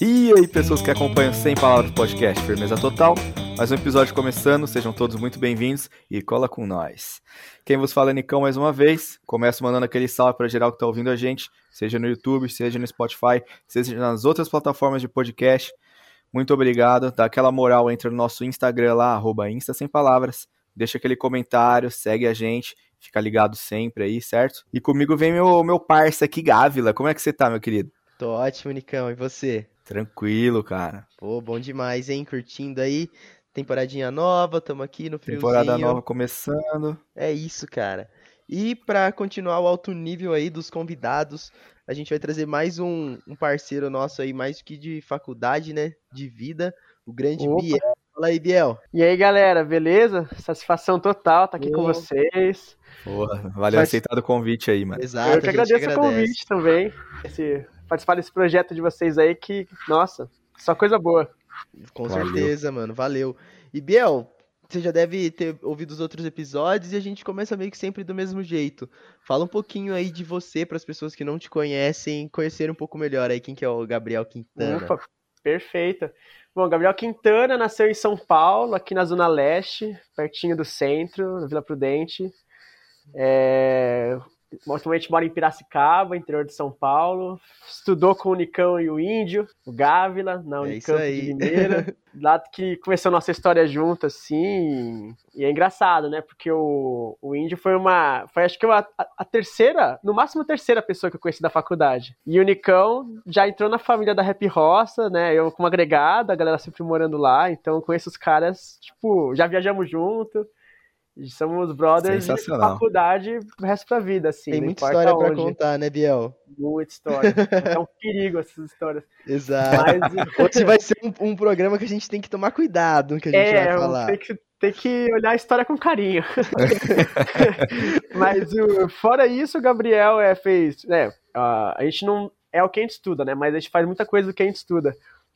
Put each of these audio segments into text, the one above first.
E aí, pessoas que acompanham Sem Palavras Podcast, firmeza total. Mais um episódio começando, sejam todos muito bem-vindos e cola com nós. Quem vos fala é Nicão mais uma vez. Começo mandando aquele salve para geral que tá ouvindo a gente, seja no YouTube, seja no Spotify, seja nas outras plataformas de podcast. Muito obrigado, dá aquela moral, entra no nosso Instagram lá, arroba Insta Sem Palavras, deixa aquele comentário, segue a gente, fica ligado sempre aí, certo? E comigo vem meu, meu parça aqui, Gávila. Como é que você tá, meu querido? Tô ótimo, Nicão. E você? Tranquilo, cara. Pô, bom demais, hein? Curtindo aí. Temporadinha nova, tamo aqui no friozinho. Temporada nova começando. É isso, cara. E pra continuar o alto nível aí dos convidados, a gente vai trazer mais um, um parceiro nosso aí, mais que de faculdade, né? De vida, o grande Opa. Biel. Fala aí, Biel. E aí, galera, beleza? Satisfação total estar aqui Pô. com vocês. Porra, valeu Faz- aceitar o convite aí, mano. Exato, eu que agradeço o convite também. Esse, participar desse projeto de vocês aí, que, nossa, só coisa boa. Com Valeu. certeza, mano. Valeu. E Biel, você já deve ter ouvido os outros episódios e a gente começa meio que sempre do mesmo jeito. Fala um pouquinho aí de você para as pessoas que não te conhecem, conhecer um pouco melhor aí quem que é o Gabriel Quintana. Opa, perfeito. Bom, Gabriel Quintana nasceu em São Paulo, aqui na Zona Leste, pertinho do centro, na Vila Prudente. É, atualmente mora em Piracicaba, interior de São Paulo. Estudou com o Nicão e o Índio, o Gávila, na É Unicamp aí. de Limeira. Lá que começou a nossa história junto, assim. E é engraçado, né? Porque o, o Índio foi uma. Foi acho que a, a- a terceira, no máximo a terceira pessoa que eu conheci da faculdade. E o Nicão já entrou na família da Rap Roça, né? Eu como agregada, a galera sempre morando lá. Então eu conheço os caras, tipo, já viajamos junto. Somos brothers de faculdade pro resto da vida, assim. Tem muita história pra onde. contar, né, Biel? Muita história. é um perigo essas histórias. Exato. Mas Hoje vai ser um, um programa que a gente tem que tomar cuidado no que a gente é, vai falar. tem que, tem que olhar a história com carinho. Mas o- fora isso, o Gabriel é, fez. né, a a gente não é o que a gente estuda, né? Mas a gente faz muita coisa do que a gente estuda.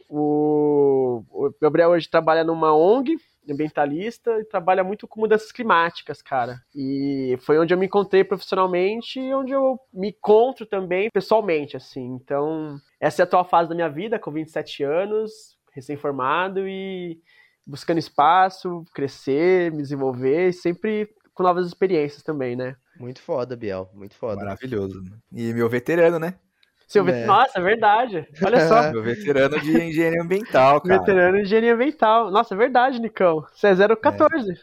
O, o Gabriel hoje trabalha numa ONG ambientalista e trabalha muito com mudanças climáticas, cara. E foi onde eu me encontrei profissionalmente e onde eu me encontro também pessoalmente, assim. Então, essa é a atual fase da minha vida, com 27 anos, recém-formado e buscando espaço, crescer, me desenvolver e sempre com novas experiências também, né? Muito foda, Biel. Muito foda. Maravilhoso. E meu veterano, né? Seu É. vet- Nossa, é verdade. Olha só. Meu veterano de engenharia ambiental, cara. Veterano de engenharia ambiental. Nossa, é verdade, Nicão. Você é 014.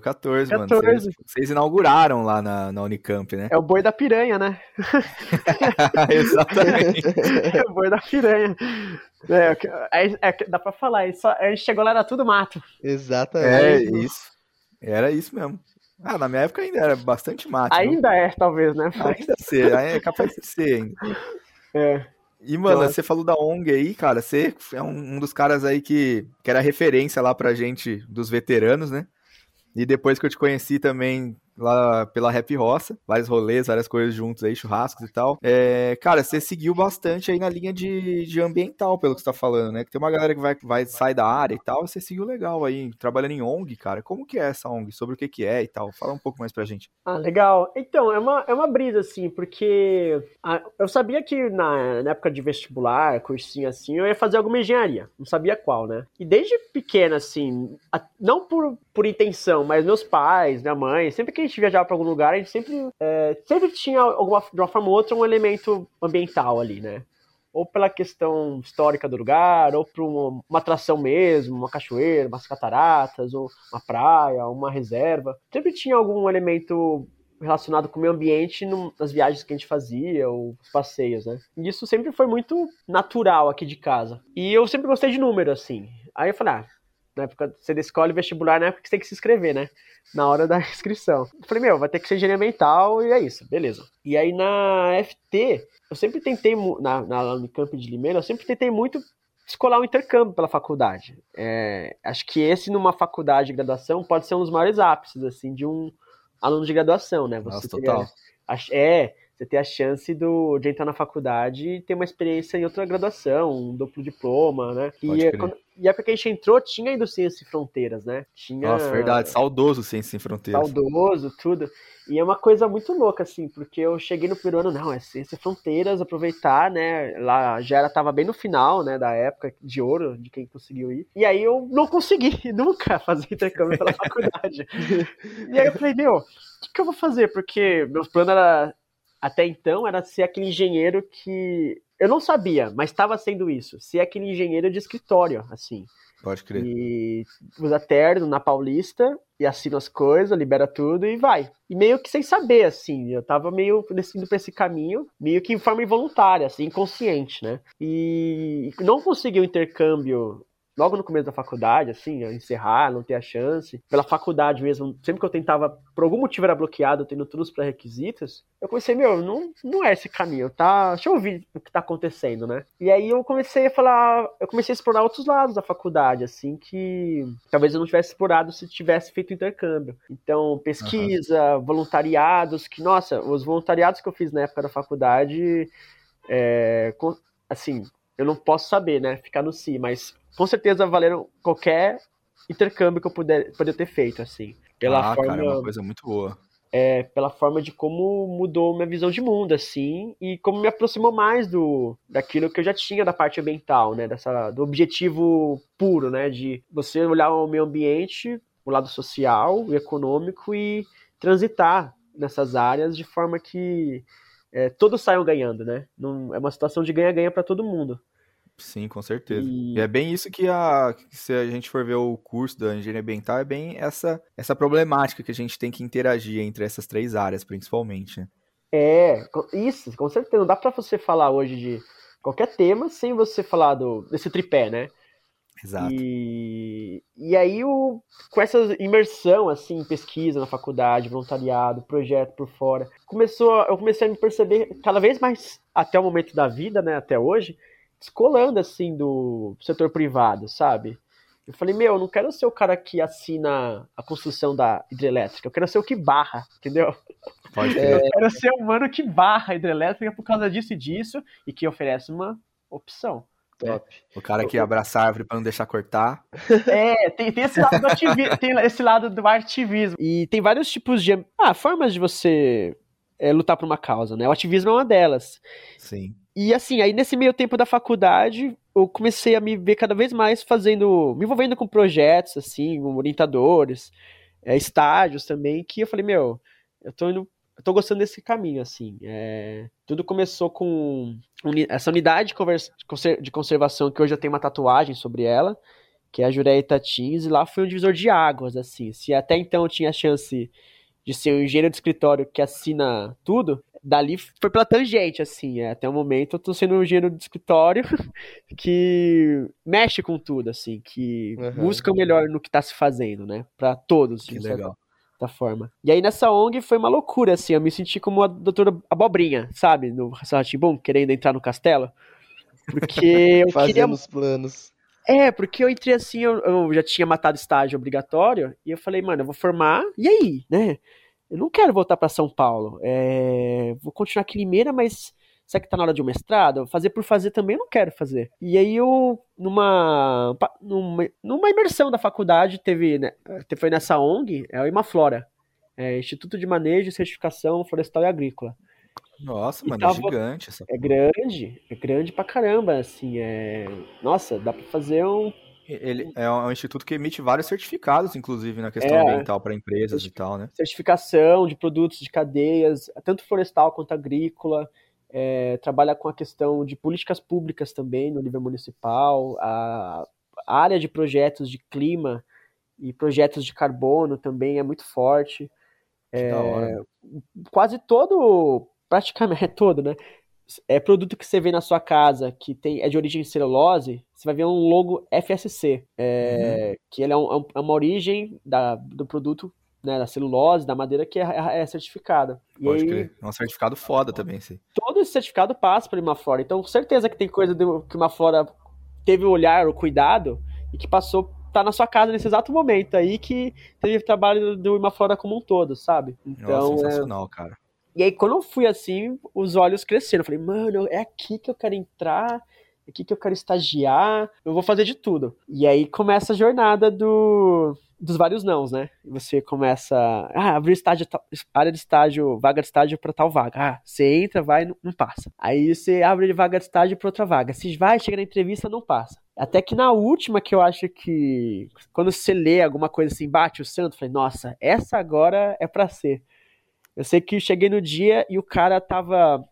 014, mano. 14. Vocês, vocês inauguraram lá na, na Unicamp, né? É o boi da piranha, né? Exatamente. É o boi da piranha. É, é, é, dá pra falar. é só- A gente chegou lá, era tudo mato. É Exatamente. isso. Era isso mesmo. Ah, na minha época ainda era bastante mate. viu? Ainda é, talvez, né? Ainda ser, é capaz de ser ainda. É. E, mano, Então, você falou da ONG aí, cara. Você é um, um dos caras aí que, que era referência lá pra gente dos veteranos, né? E depois que eu te conheci também lá pela Rap Roça, vários rolês, várias coisas juntos aí, churrascos e tal. É, cara, você seguiu bastante aí na linha de, de ambiental, pelo que você tá falando, né? Que tem uma galera que vai, vai sair da área e tal, você seguiu legal aí, trabalhando em ONG, cara. Como que é essa ONG? Sobre o que que é e tal? Fala um pouco mais pra gente. Ah, legal. Então, é uma, é uma brisa, assim, porque ah, eu sabia que na, na época de vestibular, cursinho assim, eu ia fazer alguma engenharia. Não sabia qual, né? E desde pequena, assim, a- não por, por intenção, mas meus pais, minha mãe, sempre que a gente viajava pra algum lugar, a gente sempre, é, sempre tinha, alguma, de uma forma ou outra, um elemento ambiental ali, né? Ou pela questão histórica do lugar, ou por uma, uma atração mesmo, uma cachoeira, umas cataratas, ou uma praia, uma reserva. Sempre tinha algum elemento relacionado com o meio ambiente nas viagens que a gente fazia, ou os passeios, né? E isso sempre foi muito natural aqui de casa. E eu sempre gostei de número, assim. Aí eu falei, ah, na época você escolhe vestibular na época que você tem que se inscrever, né? Na hora da inscrição. Eu falei, meu, vai ter que ser engenharia ambiental e é isso, beleza. E aí na FT, eu sempre tentei, na, na Unicamp de Limeira, eu sempre tentei muito descolar um intercâmbio pela faculdade. É, acho que esse, numa faculdade de graduação, pode ser um dos maiores ápices, assim, de um aluno de graduação, né? Nossa, ter- total. É, você ter a chance do, de entrar na faculdade e ter uma experiência em outra graduação, um duplo diploma, né? Pode E, quando, e a época que a gente entrou, tinha ainda o Ciência e Fronteiras, né? Tinha Nossa, verdade. Saudoso Ciência Sem Fronteiras. saudoso, tudo. E é uma coisa muito louca, assim, porque eu cheguei no primeiro ano, não, é Ciência Fronteiras, aproveitar, né? Lá já era, tava bem no final, né, da época de ouro, de quem conseguiu ir. E aí eu não consegui nunca fazer intercâmbio pela faculdade. E aí eu falei, meu, o que, que eu vou fazer? Porque meu plano era, até então, era ser aquele engenheiro que. Eu não sabia, mas estava sendo isso. Ser aquele engenheiro de escritório, assim. Pode crer. E usa terno na Paulista e assina as coisas, libera tudo e vai. E meio que sem saber, assim, eu tava meio indo pra esse caminho, meio que em forma involuntária, assim, inconsciente, né? E não consegui o intercâmbio logo no começo da faculdade, assim, encerrar, não ter a chance. Pela faculdade mesmo, sempre que eu tentava, por algum motivo era bloqueado, tendo todos os pré-requisitos, eu comecei, meu, não, não é esse caminho, tá? Deixa eu ouvir o que tá acontecendo, né? E aí eu comecei a falar, eu comecei a explorar outros lados da faculdade, assim, que talvez eu não tivesse explorado se tivesse feito intercâmbio. Então, pesquisa, voluntariados, que, nossa, os voluntariados que eu fiz na época da faculdade, é, com- assim, eu não posso saber, né? Ficar no si, mas com certeza valeram qualquer intercâmbio que eu puder, poder ter feito, assim. Pela ah, forma, cara, é uma coisa muito boa. é, pela forma de como mudou minha visão de mundo, assim, e como me aproximou mais do daquilo que eu já tinha da parte ambiental, né? Dessa, do objetivo puro, né? De você olhar o meio ambiente, o lado social, o econômico e transitar nessas áreas de forma que é, todos saiam ganhando, né? Não, é uma situação de ganha-ganha para todo mundo. Sim, com certeza. E- E é bem isso que a, se a gente for ver o curso da engenharia ambiental, é bem essa, essa problemática que a gente tem que interagir entre essas três áreas, principalmente. né? É, isso, com certeza. Não dá pra você falar hoje de qualquer tema sem você falar do, desse tripé, né? Exato. E, e aí, o, com essa imersão, assim, em pesquisa na faculdade, voluntariado, projeto por fora, começou, eu comecei a me perceber cada vez mais, até o momento da vida, né, até hoje, descolando, assim, do setor privado, sabe? Eu falei, meu, eu não quero ser o cara que assina a construção da hidrelétrica, eu quero ser o que barra, entendeu? Pode crer. Eu quero ser o mano que barra a hidrelétrica por causa disso e disso, e que oferece uma opção. Top. O cara que abraça a árvore pra não deixar cortar. É, tem, tem esse lado do ativismo, tem esse lado do ativismo. E tem vários tipos de. Ah, formas de você é, lutar por uma causa, né? O ativismo é uma delas. Sim. E assim, aí nesse meio tempo da faculdade, eu comecei a me ver cada vez mais fazendo. me envolvendo com projetos, assim, com orientadores, é, estágios também, que eu falei, meu, eu tô indo. Eu tô gostando desse caminho, assim. é, tudo começou com uni- essa unidade de, convers- conser- de conservação que hoje eu tenho uma tatuagem sobre ela, que é a Jureia Itatins, e lá foi um divisor de águas, assim. Se até então eu tinha a chance de ser um engenheiro de escritório que assina tudo, dali foi pela tangente, assim. é, até o momento eu tô sendo um engenheiro de escritório que mexe com tudo, assim, que Uhum. busca o melhor no que tá se fazendo, né? Pra todos, Que legal. Forma. E aí nessa ONG foi uma loucura, assim, eu me senti como a doutora Abobrinha, sabe? No Ratimbum, querendo entrar no castelo. Porque eu queria Fazendo os planos. é, porque eu entrei assim, eu, eu já tinha matado estágio obrigatório, e eu falei, mano, eu vou formar, e aí, né? Eu não quero voltar pra São Paulo. é, vou continuar aqui em Limeira, mas será que tá na hora de um mestrado? Fazer por fazer também eu não quero fazer. E aí eu, numa, numa, numa imersão da faculdade, teve, né, foi nessa ONG, é o Imaflora, é, Instituto de Manejo e Certificação Florestal e Agrícola. Nossa, E mano, tava- é gigante essa É grande, é grande pra caramba, assim, é... Nossa, dá pra fazer um Ele é um instituto que emite vários certificados, inclusive, na questão É. ambiental para empresas e tal, né? certificação de produtos de cadeias, tanto florestal quanto agrícola, é, trabalha com a questão de políticas públicas também no nível municipal, a, a área de projetos de clima e projetos de carbono também é muito forte. Hora. Quase todo, praticamente é todo, né? É produto que você vê na sua casa que tem, é de origem celulose, você vai ver um logo FSC, é, que ele é, um- é uma origem da, do produto né, da celulose, da madeira que é, é certificada. E Pode aí, crer. É um certificado foda também, sim. todo esse certificado passa por uma flora. Então, certeza que tem coisa do- que uma flora teve o olhar, o cuidado, e que passou, tá na sua casa nesse exato momento aí, que teve trabalho do Imaflora como um todo, sabe? Nossa, Então, é, sensacional, cara. E aí, quando eu fui assim, os olhos cresceram. Eu falei, mano, é aqui que eu quero entrar, é aqui que eu quero estagiar, eu vou fazer de tudo. E aí começa a jornada do, dos vários nãos, né? Você começa, ah, abrir estágio, área de estágio, vaga de estágio para tal vaga. Ah, você entra, vai, não, não passa. Aí você abre vaga de estágio para outra vaga. Se vai, chega na entrevista, não passa. Até que na última que eu acho que quando você lê alguma coisa assim, bate o santo, falei, nossa, essa agora é para ser. Eu sei que cheguei no dia e o cara tava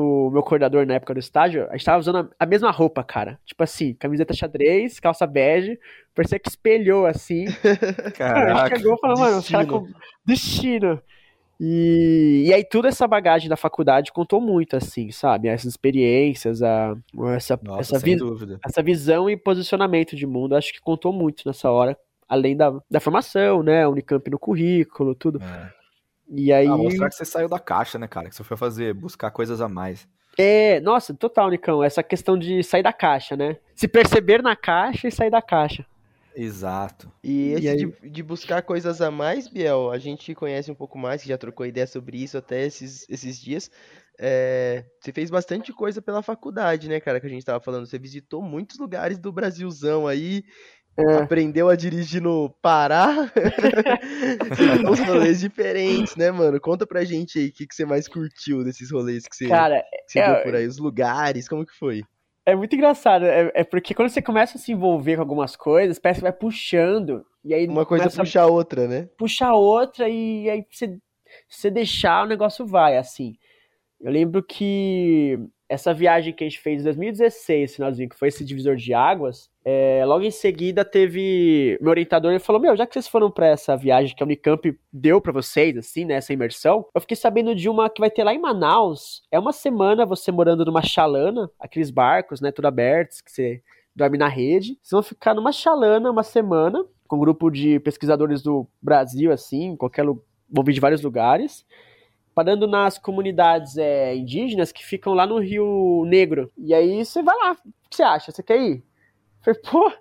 o meu coordenador na época do estágio, a gente tava usando a, mesma roupa, cara. Tipo assim, camiseta xadrez, calça bege, parecia que espelhou assim. Caraca. A gente chegou e falou, mano, os caras com destino. E, e aí toda essa bagagem da faculdade contou muito, assim, sabe? Essas experiências, a, essa, Nossa, essa, vi dúvida. essa visão e posicionamento de mundo, acho que contou muito nessa hora. Além da, da formação, né? Unicamp no currículo, tudo. É. E aí. Ah, mostrar que você saiu da caixa, né, cara? Que você foi fazer, buscar coisas a mais. É, nossa, total, Nicão. Essa questão de sair da caixa, né? Se perceber na caixa e sair da caixa. Exato. E esse aí? de, de buscar coisas a mais, Biel, a gente conhece um pouco mais, que já trocou ideia sobre isso até esses, esses dias. É, você fez bastante coisa pela faculdade, né, cara? Que a gente tava falando. Você visitou muitos lugares do Brasilzão aí. É. Aprendeu a dirigir no Pará. Uns rolês diferentes, né, mano? Conta pra gente aí o que, que você mais curtiu desses rolês que você, Cara, que você é- viu por aí, os lugares, como que foi? É muito engraçado, é, é porque quando você começa a se envolver com algumas coisas, parece que vai puxando, e aí Uma coisa puxa a outra, né? a puxar outra, e aí você, se você deixar, o negócio vai, assim. Eu lembro que essa viagem que a gente fez em 2016, finalzinho, que foi esse divisor de águas, é, logo em seguida teve. Meu orientador ele falou: Meu, já que vocês foram pra essa viagem que a Unicamp deu pra vocês, assim, né, essa imersão, eu fiquei sabendo de uma que vai ter lá em Manaus. É uma semana você morando numa chalana, aqueles barcos, né, tudo abertos, que você dorme na rede. Vocês vão ficar numa chalana uma semana, com um grupo de pesquisadores do Brasil, assim, qualquer vão vir de vários lugares parando nas comunidades é, indígenas que ficam lá no Rio Negro. E aí você vai lá. O que você acha? Você quer ir? Eu falei, pô,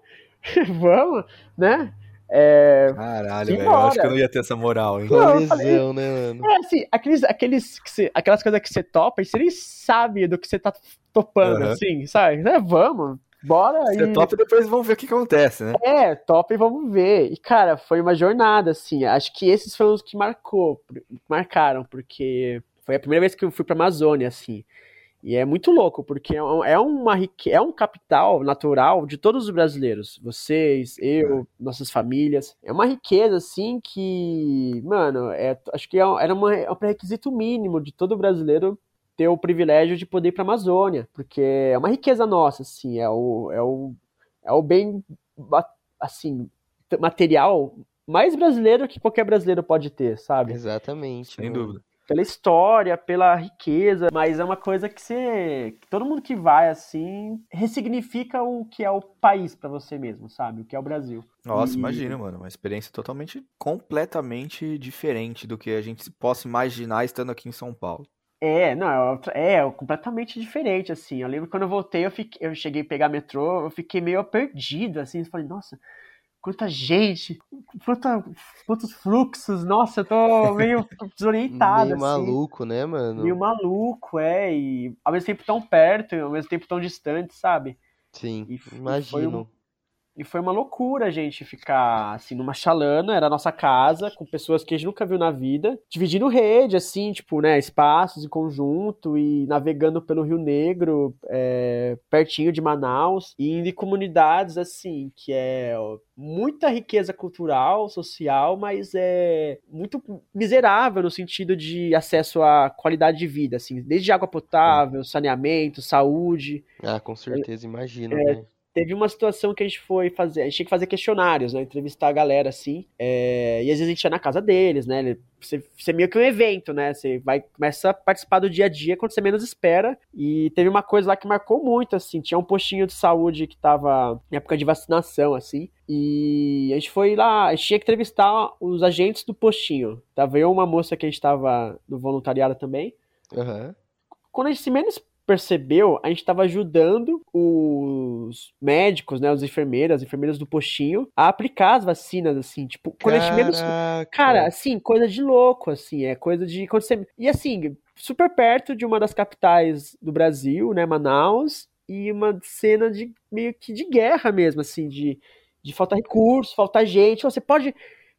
vamos, né? É, Caralho, velho. Eu acho que eu não ia ter essa moral, hein? Não, falei- né, mano? é assim, aqueles, aqueles que você- aquelas coisas que você topa e você nem sabe do que você tá topando, Aham. assim, sabe? É, vamos, bora. Você e... topa e depois vamos ver o que acontece, né? É, top e vamos ver. E, cara, foi uma jornada, assim. Acho que esses foram os que marcou, marcaram, porque foi a primeira vez que eu fui pra Amazônia, assim. E é muito louco, porque é um- é uma é um capital natural de todos os brasileiros. Vocês, eu, nossas famílias. É uma riqueza, assim, que, mano, é, acho que é um- era uma- é um pré-requisito mínimo de todo brasileiro ter o privilégio de poder ir pra Amazônia. Porque é uma riqueza nossa, assim. É o, é o, é o bem, assim, material mais brasileiro que qualquer brasileiro pode ter, sabe? Exatamente. Sem mano. dúvida. Pela história, pela riqueza, mas é uma coisa que você. que todo mundo que vai assim ressignifica o que é o país pra você mesmo, sabe? O que é o Brasil. Nossa, E- imagina, mano. Uma experiência totalmente, completamente diferente do que a gente possa imaginar estando aqui em São Paulo. É, não, é, outra- é completamente diferente, assim. Eu lembro quando eu voltei, eu, fiquei, eu cheguei a pegar metrô, eu fiquei meio perdido, assim. Falei, nossa, quanta gente, quanta, quantos fluxos, nossa, eu tô meio desorientado, Meio assim. maluco, né, mano? Meio maluco, é, e ao mesmo tempo tão perto, e ao mesmo tempo tão distante, sabe? Sim, E f- e foi imagino. um- E foi uma loucura a gente ficar, assim, numa chalana, era a nossa casa, com pessoas que a gente nunca viu na vida, dividindo rede, assim, tipo, né, espaços em conjunto e navegando pelo Rio Negro, é, pertinho de Manaus, e indo em comunidades, assim, que é muita riqueza cultural, social, mas é muito miserável no sentido de acesso à qualidade de vida, assim, desde água potável, saneamento, saúde, Ah, com certeza, imagino, É, né? Teve uma situação que a gente foi fazer, a gente tinha que fazer questionários, né? Entrevistar a galera assim. é, e às vezes a gente ia na casa deles, né? Você, você é meio que um evento, né? Você vai, começa a participar do dia a dia quando você menos espera. E teve uma coisa lá que marcou muito, assim. Tinha um postinho de saúde que tava em época de vacinação, assim. E a gente foi lá, a gente tinha que entrevistar os agentes do postinho. Tava eu, uma moça que a gente tava no voluntariado também Aham. quando a gente se menos percebeu, a gente estava ajudando os médicos, né, os enfermeiras, as enfermeiras do postinho, a aplicar as vacinas, assim, tipo, quando a gente menos... Cara, assim, coisa de louco, assim, é coisa de... Quando você... E assim, super perto de uma das capitais do Brasil, né, Manaus, e uma cena de meio que de guerra mesmo, assim, de, de faltar recurso, faltar gente. Você pode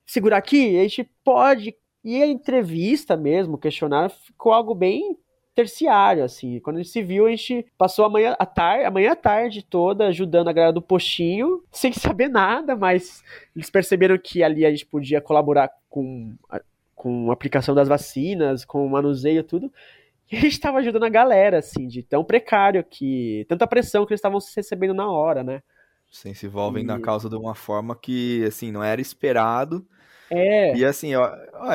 segurar aqui? A gente pode. E a entrevista mesmo, o questionário, ficou algo bem terciário, assim. Quando a gente se viu, a gente passou a manhã, a tarde, a manhã a tarde toda ajudando a galera do postinho, sem saber nada, mas eles perceberam que ali a gente podia colaborar com, com a aplicação das vacinas, com o manuseio, tudo. E a gente estava ajudando a galera, assim, de tão precário que. tanta pressão que eles estavam recebendo na hora, né? Sim, se envolvem e... na causa de uma forma que, assim, não era esperado. É. E assim, ó,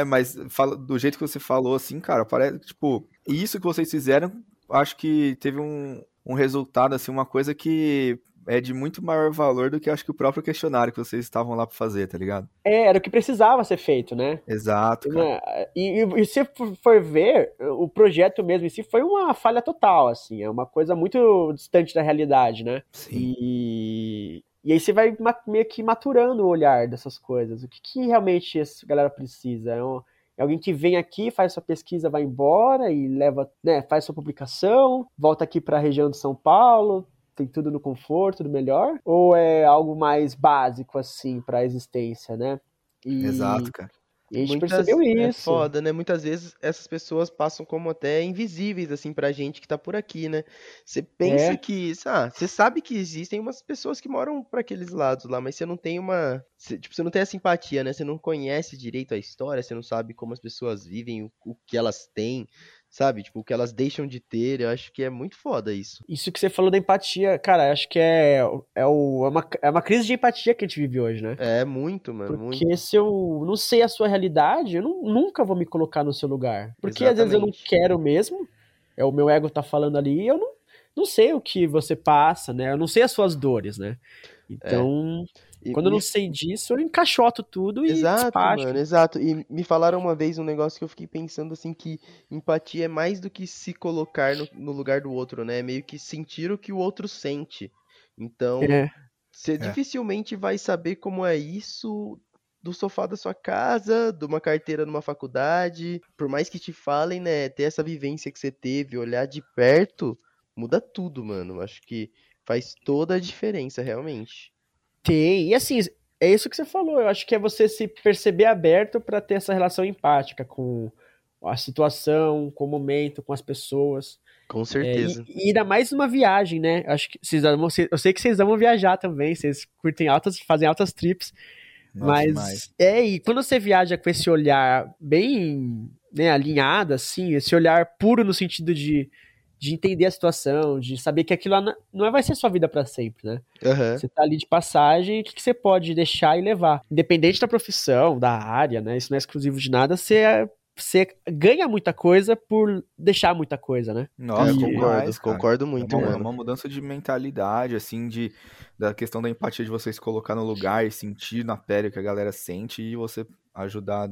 mas fala, do jeito que você falou, assim, cara, parece, tipo, isso que vocês fizeram, acho que teve um, um resultado, assim, uma coisa que é de muito maior valor do que acho que o próprio questionário que vocês estavam lá para fazer, tá ligado? É, era o que precisava ser feito, né? Exato. Cara. E, e, e se for ver, o projeto mesmo em si foi uma falha total, assim, é uma coisa muito distante da realidade, né? Sim. E, e aí você vai meio que maturando o olhar dessas coisas. O que, que realmente essa galera precisa? É, um, é, alguém que vem aqui, faz sua pesquisa, vai embora e leva, né, faz sua publicação, volta aqui para a região de São Paulo, tem tudo no conforto, do melhor? Ou é algo mais básico assim para a existência, né? E... Exato, cara. E a gente Muitas, percebeu é isso. É foda, né? Muitas vezes essas pessoas passam como até invisíveis, assim, pra gente que tá por aqui, né? Você pensa é. que. Ah, você sabe que existem umas pessoas que moram para aqueles lados lá, mas você não tem uma. Tipo, você não tem a simpatia, né? Você não conhece direito a história, você não sabe como as pessoas vivem, o, o que elas têm sabe? Tipo, o que elas deixam de ter, eu acho que é muito foda isso. Isso que você falou da empatia, cara, acho que é, é, o, é, uma, é uma crise de empatia que a gente vive hoje, né? É, muito, mano. Porque muito. se eu não sei a sua realidade, eu não, nunca vou me colocar no seu lugar. Porque Exatamente. às vezes eu não quero mesmo, é o meu ego tá falando ali, e eu não, não sei o que você passa, né? Eu não sei as suas dores, né? É. Então, é. E Quando eu não sei disso, eu encaixoto tudo e Exato, despacho. mano, exato. E me falaram uma vez um negócio que eu fiquei pensando assim, que empatia é mais do que se colocar no, no lugar do outro, né? É meio que sentir o que o outro sente. Então, é. você é. dificilmente vai saber como é isso do sofá da sua casa, de uma carteira numa faculdade. Por mais que te falem, né? Ter essa vivência que você teve, olhar de perto, muda tudo, mano. Acho que faz toda a diferença, realmente. Tem. E assim, é isso que você falou. Eu acho que é você se perceber aberto para ter essa relação empática com a situação, com o momento, com as pessoas. Com certeza. É, e, e ainda mais uma viagem, né? Acho que vocês amam, eu sei que vocês amam viajar também, vocês curtem altas, fazem altas trips. Nossa, mas demais. é, e quando você viaja com esse olhar bem né, alinhado, assim, esse olhar puro no sentido de de entender a situação, de saber que aquilo lá não vai ser sua vida para sempre, né? Uhum. Você tá ali de passagem, o que, que, você pode deixar e levar? Independente da profissão, da área, né? Isso não é exclusivo de nada, você, você ganha muita coisa por deixar muita coisa, né? Nossa, e... concordo, concordo muito, é uma, uma, mudança de mentalidade, assim, de da questão da empatia de você se colocar no lugar e sentir na pele o que a galera sente e você ajudar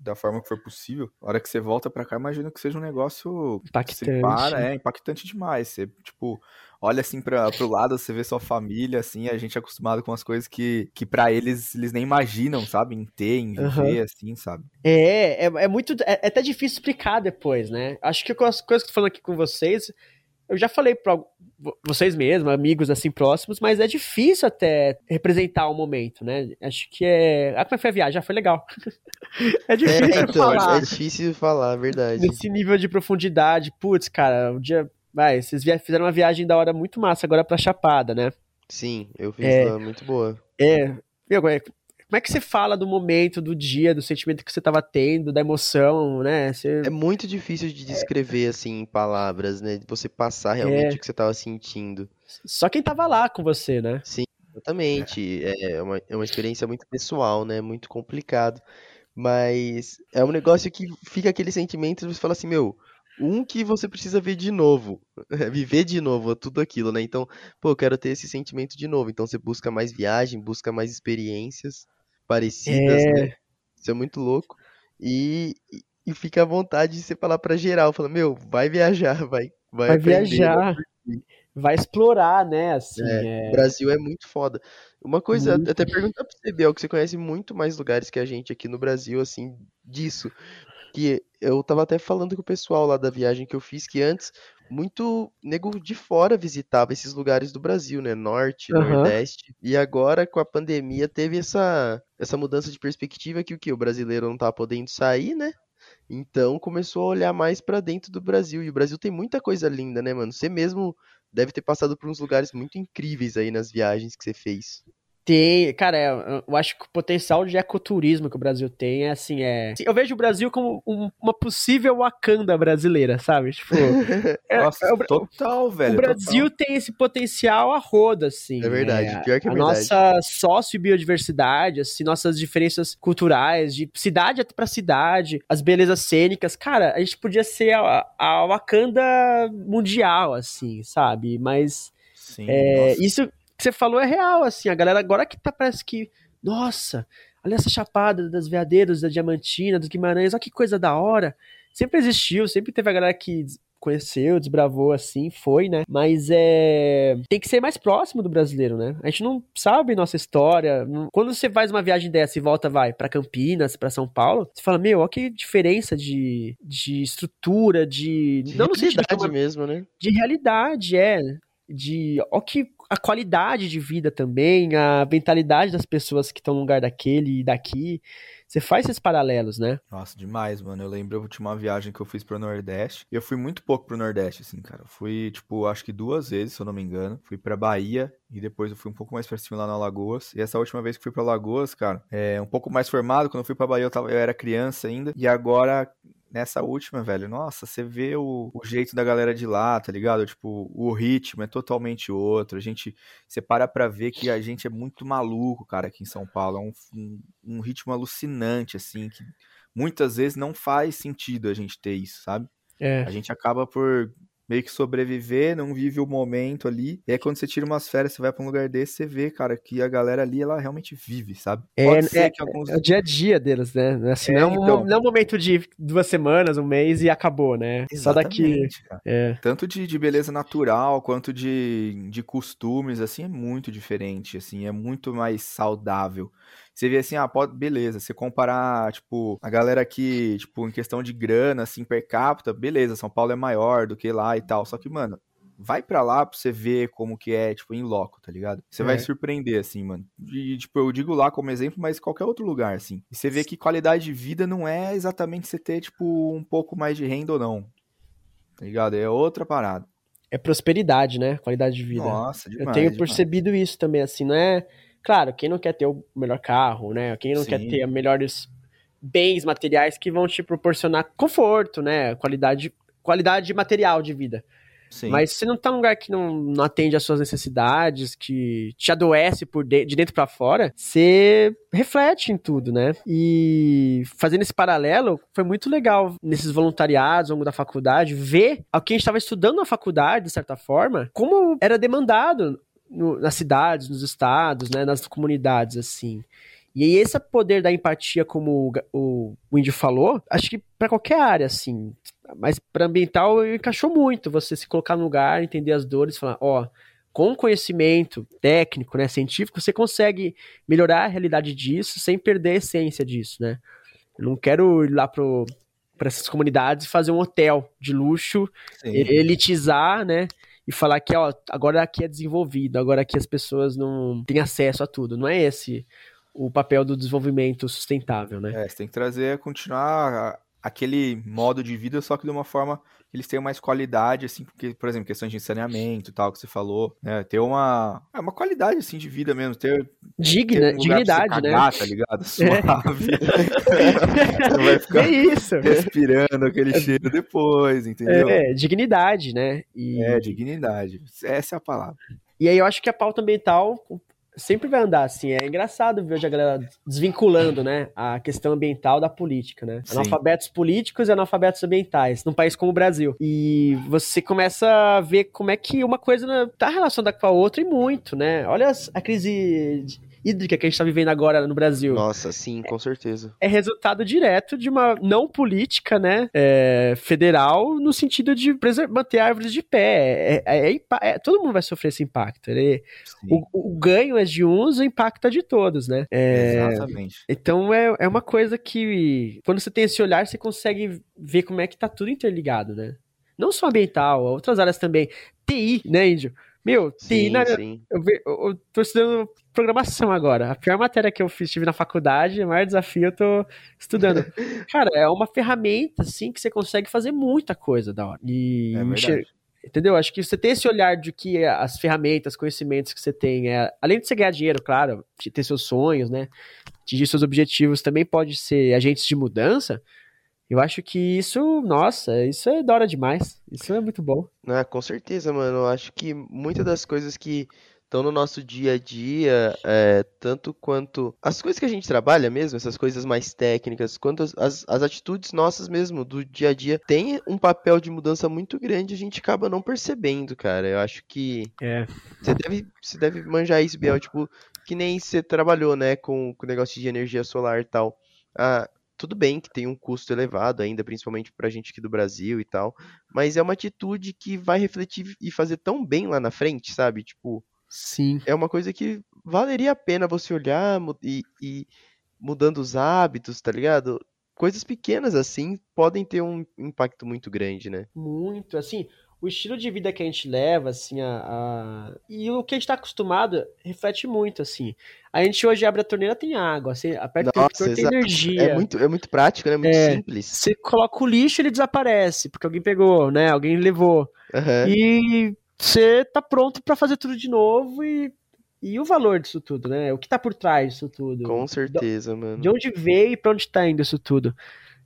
da forma que for possível. A hora que você volta para cá, imagino que seja um negócio impactante. para, é impactante demais. Você, tipo, olha assim para pro lado, você vê sua família, assim, a gente é acostumado com as coisas que, que para eles eles nem imaginam, sabe? Em ter, em viver, uhum. assim, sabe? É, é, é muito. É, é, até difícil explicar depois, né? Acho que com as coisas que eu tô falando aqui com vocês, eu já falei para vocês mesmos, amigos assim próximos, mas é difícil até representar o momento, né? Acho que é. Ah, como é foi a viagem? Já foi legal. é difícil é, então, falar. É difícil falar, é verdade. Nesse nível de profundidade, putz, cara, um dia. Vai, vocês fizeram uma viagem da hora muito massa agora pra Chapada, né? Sim, eu fiz é, lá, muito boa. É. Meu, como é que você fala do momento, do dia, do sentimento que você estava tendo, da emoção, né? Você... É muito difícil de descrever, é. assim, em palavras, né? De você passar realmente é. o que você estava sentindo. Só quem estava lá com você, né? Sim, exatamente. É, é uma, é uma experiência muito pessoal, né? Muito complicado. Mas é um negócio que fica aquele sentimento e você fala assim, meu, um que você precisa ver de novo, viver de novo, tudo aquilo, né? Então, pô, eu quero ter esse sentimento de novo. Então você busca mais viagem, busca mais experiências parecidas, é... né? Isso é muito louco. E, e fica à vontade de você falar pra geral, fala, meu, vai viajar, vai, vai, vai viajar, vai explorar, né? Assim, é, é... O Brasil é muito foda. Uma coisa, muito. até perguntar pra você, Biel, que você conhece muito mais lugares que a gente aqui no Brasil, assim, disso. que eu tava até falando com o pessoal lá da viagem que eu fiz, que antes muito nego de fora visitava esses lugares do Brasil, né? Norte, Aham. Nordeste. E agora, com a pandemia, teve essa, essa mudança de perspectiva que o que? O brasileiro não tá podendo sair, né? Então começou a olhar mais pra dentro do Brasil. E o Brasil tem muita coisa linda, né, mano? Você mesmo deve ter passado por uns lugares muito incríveis aí nas viagens que você fez. Tem, cara, é, eu acho que o potencial de ecoturismo que o Brasil tem é assim, é. Eu vejo o Brasil como um- uma possível Wakanda brasileira, sabe? Tipo, é- Nossa, é o total, velho. o Brasil tem esse potencial a roda, assim. É verdade, né? pior que é a verdade. nossa sócio-biodiversidade, assim, nossas diferenças culturais, de cidade até pra cidade, as belezas cênicas. Cara, a gente podia ser a, a Wakanda mundial, assim, sabe? Mas total. Sim, é, isso que você falou é real, assim, a galera agora que tá, parece que, nossa, olha essa chapada das veadeiros, da Diamantina, dos Guimarães, olha que coisa da hora. Sempre existiu, sempre teve a galera que conheceu, desbravou, assim, foi, né? Mas é. Tem que ser mais próximo do brasileiro, né? A gente não sabe nossa história. não- Quando você faz uma viagem dessa e volta, vai, pra Campinas, pra São Paulo, você fala, meu, olha que diferença de, de estrutura, de. De não no sentido de realidade mesmo, né? de realidade, é. De. Ó, que a qualidade de vida também, a mentalidade das pessoas que estão no lugar daquele e daqui. Você faz esses paralelos, né? Nossa, demais, mano. Eu lembro a última viagem que eu fiz pro Nordeste. E eu fui muito pouco pro Nordeste, assim, cara. Eu fui, tipo, acho que duas vezes, se eu não me engano. Fui pra Bahia e depois eu fui um pouco mais pra cima lá na Alagoas. E essa última vez que fui pra Alagoas, cara, é um pouco mais formado. Quando eu fui pra Bahia, eu, tava, eu era criança ainda. E agora, nessa última, velho, nossa, você vê o, o jeito da galera de lá, tá ligado? Tipo, o ritmo é totalmente outro. A gente, você para pra ver que a gente é muito maluco, cara, aqui em São Paulo. É um, um, um ritmo alucinante, assim, que muitas vezes não faz sentido a gente ter isso, sabe? É. A gente acaba por meio que sobreviver, não vive o momento ali. E aí quando você tira umas férias, você vai pra um lugar desse, você vê, cara, que a galera ali, ela realmente vive, sabe? É, Pode é- ser que alguns... É o dia a dia deles, né? Assim, É, não, é um- então. não é um momento de duas semanas, um mês e acabou, né? Só daqui. Exatamente. É. Tanto de, de beleza natural quanto de, de costumes, assim, é muito diferente, assim, é muito mais saudável. Você vê assim, ah, pode, beleza, você comparar, tipo, a galera aqui, tipo, em questão de grana, assim, per capita, beleza, São Paulo é maior do que lá e tal, só que, mano, vai pra lá pra você ver como que é, tipo, em loco, tá ligado? Você vai É. surpreender, assim, mano. E, tipo, eu digo lá como exemplo, mas qualquer outro lugar, assim. E você vê que qualidade de vida não é exatamente você ter, tipo, um pouco mais de renda ou não. Tá ligado? É outra parada. É prosperidade, né? Qualidade de vida. Nossa, Eu demais. tenho demais. percebido isso também, assim, não é. Claro, quem não quer ter o melhor carro, né? Quem não quer Sim. ter melhores bens materiais que vão te proporcionar conforto, né? Qualidade, qualidade material de vida. Sim. Mas se não tá num lugar que não, não atende às suas necessidades, que te adoece por de, de dentro pra fora, você reflete em tudo, né? E fazendo esse paralelo, foi muito legal nesses voluntariados ao longo da faculdade, ver a quem estava estudando na faculdade, de certa forma, como era demandado no- nas cidades, nos estados, né, nas comunidades, assim. E aí esse poder da empatia, como o, o Windy falou, acho que pra qualquer área, assim, mas para ambiental encaixou muito você se colocar no lugar, entender as dores, falar, ó, com conhecimento técnico, né, científico, você consegue melhorar a realidade disso sem perder a essência disso, né? Eu não quero ir lá pro para essas comunidades e fazer um hotel de luxo, Sim. elitizar, né? E falar que, ó, agora aqui é desenvolvido, agora aqui as pessoas não têm acesso a tudo. Não é esse o papel do desenvolvimento sustentável, né? É, você tem que trazer, continuar aquele modo de vida, só que de uma forma eles tenham mais qualidade, assim, porque, por exemplo, questões de saneamento e tal, que você falou, né? Ter uma, é, uma qualidade, assim, de vida mesmo, ter, ter Digna, um pra você dignidade, né? cagar, tá ligado? Suave. Não vai ficar É isso. respirando aquele cheiro depois, entendeu? É, dignidade, né? E, É, dignidade. Essa é a palavra. e aí eu acho que a pauta ambiental sempre vai andar assim. É engraçado ver hoje a galera desvinculando, né, a questão ambiental da política, né? Sim. Analfabetos políticos e analfabetos ambientais, num país como o Brasil. E você começa a ver como é que uma coisa tá relacionada com a outra e muito, né? Olha a crise hídrica que a gente está vivendo agora no Brasil. Nossa, sim, com certeza. É resultado direto de uma não política, né, é, federal, no sentido de manter árvores de pé. É, é, é, todo mundo vai sofrer esse impacto. Ele, o, o, ganho é de uns, o impacto é de todos, né? É, Exatamente. Então é, é uma coisa que, quando você tem esse olhar, você consegue ver como é que tá tudo interligado, né? Não só ambiental, outras áreas também. TI, né, Índio? Meu, TI, na, sim. Eu, eu, eu tô estudando programação agora. A pior matéria que eu fiz, tive na faculdade, o maior desafio eu tô estudando. Cara, é uma ferramenta, assim, que você consegue fazer muita coisa da hora. E é. Entendeu? Acho que você tem esse olhar de que as ferramentas, conhecimentos que você tem, é, além de você ganhar dinheiro, claro, de ter seus sonhos, né? Atingir seus objetivos, também pode ser agentes de mudança. Eu acho que isso, nossa, isso é da hora demais. Isso é muito bom. Ah, com certeza, mano. Eu acho que muitas das coisas que estão no nosso dia a dia, é, tanto quanto as coisas que a gente trabalha mesmo, essas coisas mais técnicas, quanto as, as, as, atitudes nossas mesmo do dia a dia, tem um papel de mudança muito grande, a gente acaba não percebendo, cara. Eu acho que é. você deve, você deve manjar isso, Biel, tipo, que nem você trabalhou, né, com o negócio de energia solar e tal. Ah, tudo bem que tem um custo elevado ainda, principalmente para a gente aqui do Brasil e tal, mas é uma atitude que vai refletir e fazer tão bem lá na frente, sabe? Tipo, sim. É uma coisa que valeria a pena você olhar e, e mudando os hábitos, tá ligado? Coisas pequenas assim podem ter um impacto muito grande, né? Muito, assim, o estilo de vida que a gente leva, assim, a, a... e o que a gente está acostumado reflete muito, assim. A gente hoje abre a torneira, tem água, assim, aperta Nossa, o interruptor, tem energia. É muito, é muito prático, né? Muito é, simples. Você coloca o lixo, ele desaparece, porque alguém pegou, né? Alguém levou. Uhum. E você tá pronto para fazer tudo de novo e e o valor disso tudo, né? O que tá por trás disso tudo? Com certeza, de, mano. De onde veio e pra onde tá indo isso tudo?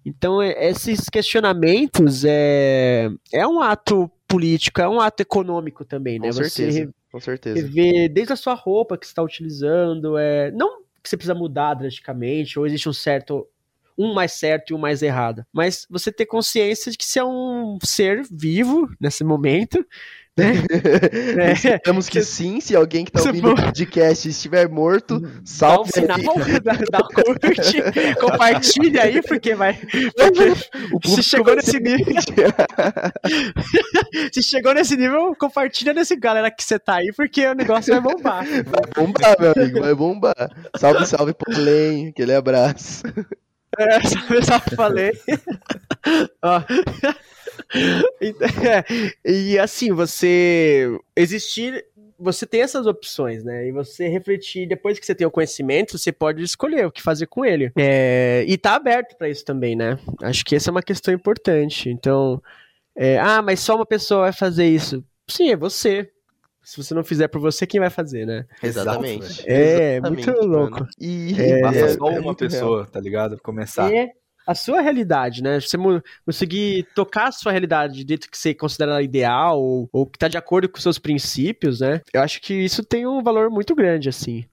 Então, é, esses questionamentos é, é um ato político, é um ato econômico também, né? Com certeza, você com certeza. Desde a sua roupa que você está utilizando, é, não que você precisa mudar drasticamente, ou existe um certo um mais certo e um mais errado. Mas você ter consciência de que você é um ser vivo nesse momento né? é. Esperamos que sim, se alguém que tá ouvindo o podcast estiver morto, salve dá um sinal, dá, dá um curte, compartilha aí, porque vai. Porque se chegou nesse nível. se chegou nesse nível, compartilha nesse galera que você tá aí, porque o negócio vai bombar. Vai bombar, meu amigo, vai bombar. Salve, salve, Paulinho, aquele abraço. É, salve, salve, falei. Ó. e assim, você existir, você tem essas opções, né? E você refletir, depois que você tem o conhecimento, você pode escolher o que fazer com ele. É, e tá aberto para isso também, né? Acho que essa é uma questão importante. Então, é, ah, mas só uma pessoa vai fazer isso. Sim, é você. Se você não fizer por você, quem vai fazer, né? Exatamente. É, Exatamente, muito louco. Mano. E é, só é uma pessoa, real. tá ligado? Começar. É, a sua realidade, né? Você conseguir tocar a sua realidade dentro que você considera ideal ou, ou que tá de acordo com seus princípios, né? Eu acho que isso tem um valor muito grande, assim.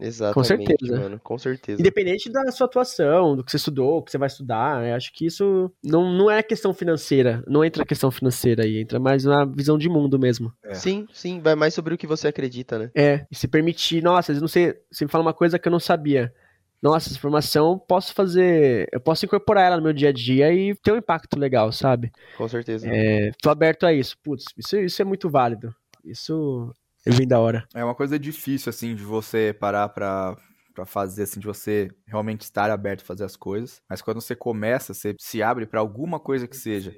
Exatamente, com certeza. mano, com certeza. Independente da sua atuação, do que você estudou, do que você vai estudar, eu acho que isso não, não é questão financeira, não entra a questão financeira aí, entra mais na visão de mundo mesmo. É. Sim, sim, vai mais sobre o que você acredita, né? É, e se permitir, nossa, eu não sei, você me fala uma coisa que eu não sabia nossa, essa informação posso fazer, eu posso incorporar ela no meu dia a dia e ter um impacto legal, sabe? Com certeza. É, tô aberto a isso. Putz, isso, isso é muito válido. Isso é bem da hora. É uma coisa difícil, assim, de você parar pra, pra fazer, assim, de você realmente estar aberto a fazer as coisas. Mas quando você começa, você se abre para alguma coisa que seja.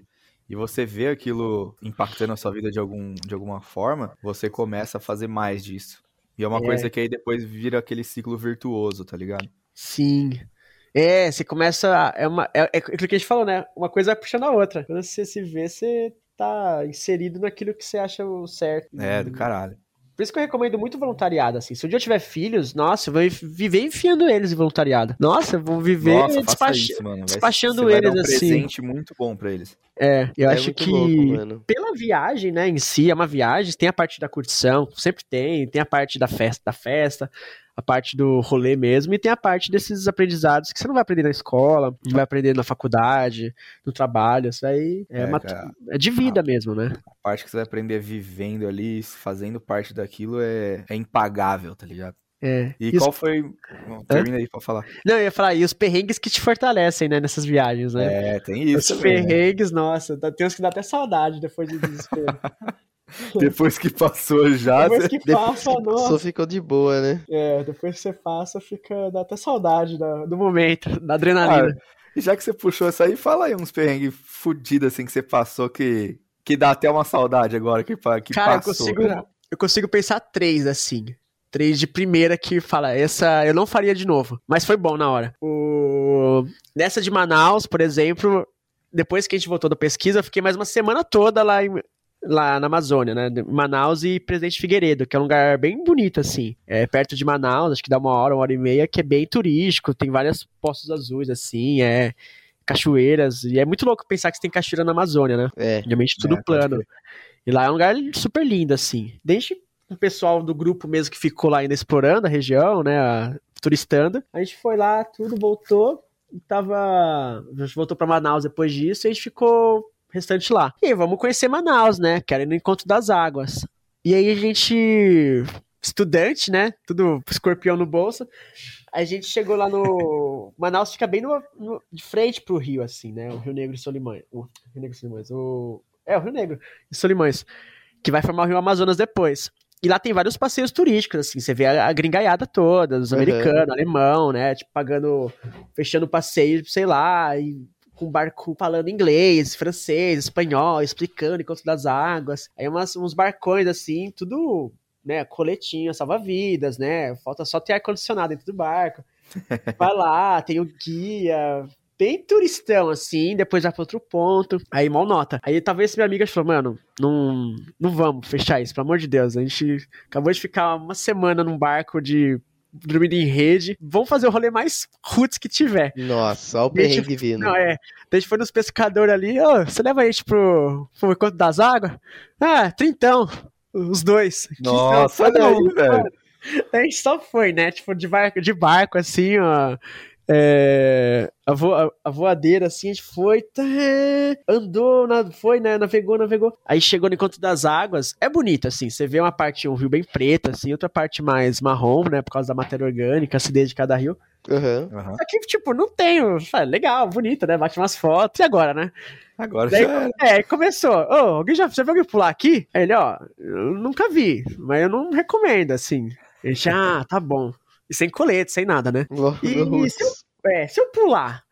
E você vê aquilo impactando a sua vida de, algum, de alguma forma, você começa a fazer mais disso. E é uma é. coisa que aí depois vira aquele ciclo virtuoso, tá ligado? Sim. É, você começa. É, uma, é, é aquilo que a gente falou, né? Uma coisa vai puxando a outra. Quando você se vê, você tá inserido naquilo que você acha o certo. É, do caralho. Por isso que eu recomendo muito voluntariado, assim. Se um dia eu tiver filhos, nossa, eu vou viver enfiando eles em voluntariado. Nossa, eu vou viver nossa, despach... isso, mano. despachando vai, eles, um assim. presente muito bom pra eles. É, eu é acho que louco, pela viagem, né, em si, é uma viagem, tem a parte da curtição, sempre tem, tem a parte da festa, da festa, a parte do rolê mesmo, e tem a parte desses aprendizados que você não vai aprender na escola, não vai aprender na faculdade, no trabalho, isso aí é, é, uma, é de vida a, mesmo, né? A parte que você vai aprender vivendo ali, fazendo parte daquilo é, é impagável, tá ligado? É. E, E os- qual foi. Bom, Termina aí pra falar. Não, eu ia falar, e os perrengues que te fortalecem, né, nessas viagens, né? É, tem isso. os né? perrengues, nossa, dá- tem uns que dá até saudade depois do desespero. Depois que passou já. depois que Depois passa, Só nossa. ficou de boa, né? É, depois que você passa, fica, dá até saudade da- do momento, da adrenalina. E já que você puxou essa aí, fala aí uns perrengues fudidos assim que você passou que, que dá até uma saudade agora que, que Cara, eu passou. consigo, eu consigo pensar três, assim. Três de primeira que fala, essa eu não faria de novo. Mas foi bom na hora. O... Nessa de Manaus, por exemplo, depois que a gente voltou da pesquisa, eu fiquei mais uma semana toda lá, em- lá na Amazônia, né? Manaus e Presidente Figueiredo, que é um lugar bem bonito, assim. É perto de Manaus, acho que dá uma hora, uma hora e meia, que é bem turístico, tem vários poços azuis, assim, é. Cachoeiras, e é muito louco pensar que você tem cachoeira na Amazônia, né? É. Geralmente tudo É, plano. E lá é um lugar super lindo, assim. Desde o pessoal do grupo mesmo que ficou lá ainda explorando a região, né? a- turistando. A gente foi lá, tudo, voltou. E tava. A gente voltou pra Manaus depois disso e a gente ficou restante lá. E aí, vamos conhecer Manaus, né? Quero ir no Encontro das Águas. E aí a gente. Estudante, né? Tudo escorpião no bolso. A gente chegou lá no. Manaus fica bem no, no- de frente pro rio, assim, né? O Rio Negro e Solimões. O Rio Negro e Solimões. O, é, o Rio Negro e Solimões. Que vai formar o Rio Amazonas depois. E lá tem vários passeios turísticos, assim. Você vê a, a gringaiada toda, os Uhum. americanos, alemão, né? Tipo, pagando. Fechando passeio, sei lá. E com barco falando inglês, francês, espanhol, explicando enquanto das águas. Aí umas, uns barcões, assim, tudo né, coletinho, salva-vidas, né? Falta só ter ar-condicionado dentro do barco. Vai lá, tem o guia, bem turistão, assim, depois vai pra outro ponto. Aí, mal nota. Aí talvez minha amiga falou, mano, não, não vamos fechar isso, pelo amor de Deus. A gente acabou de ficar uma semana num barco de dormindo em rede. Vamos fazer o rolê mais roots que tiver. Nossa, olha o Gente, perrengue vindo. Não, é. A gente foi nos pescadores ali, ô, você leva a gente pro, pro encontro das águas? Ah, trintão. Os dois. Nossa, Quinzão, olha aí, velho. Daí a gente só foi, né? Tipo, de barco, de barco assim, ó. É, a, vo- a- a voadeira, assim, a gente foi, tá, andou, na- foi, né? Navegou, navegou. Aí chegou no encontro das águas. É bonito, assim. Você vê uma parte, um rio bem preto, assim, outra parte mais marrom, né? Por causa da matéria orgânica, acidez de cada rio. Só que, tipo, não tem. Legal, bonito, né? Bate umas fotos. E agora, né? Agora Daí, já era. é, aí começou. Ô, alguém já, já viu alguém pular aqui? Aí ele, ó, eu nunca vi, mas eu não recomendo, assim. Ele já, ah, tá bom. E sem colete, sem nada, né? E se É, se eu pular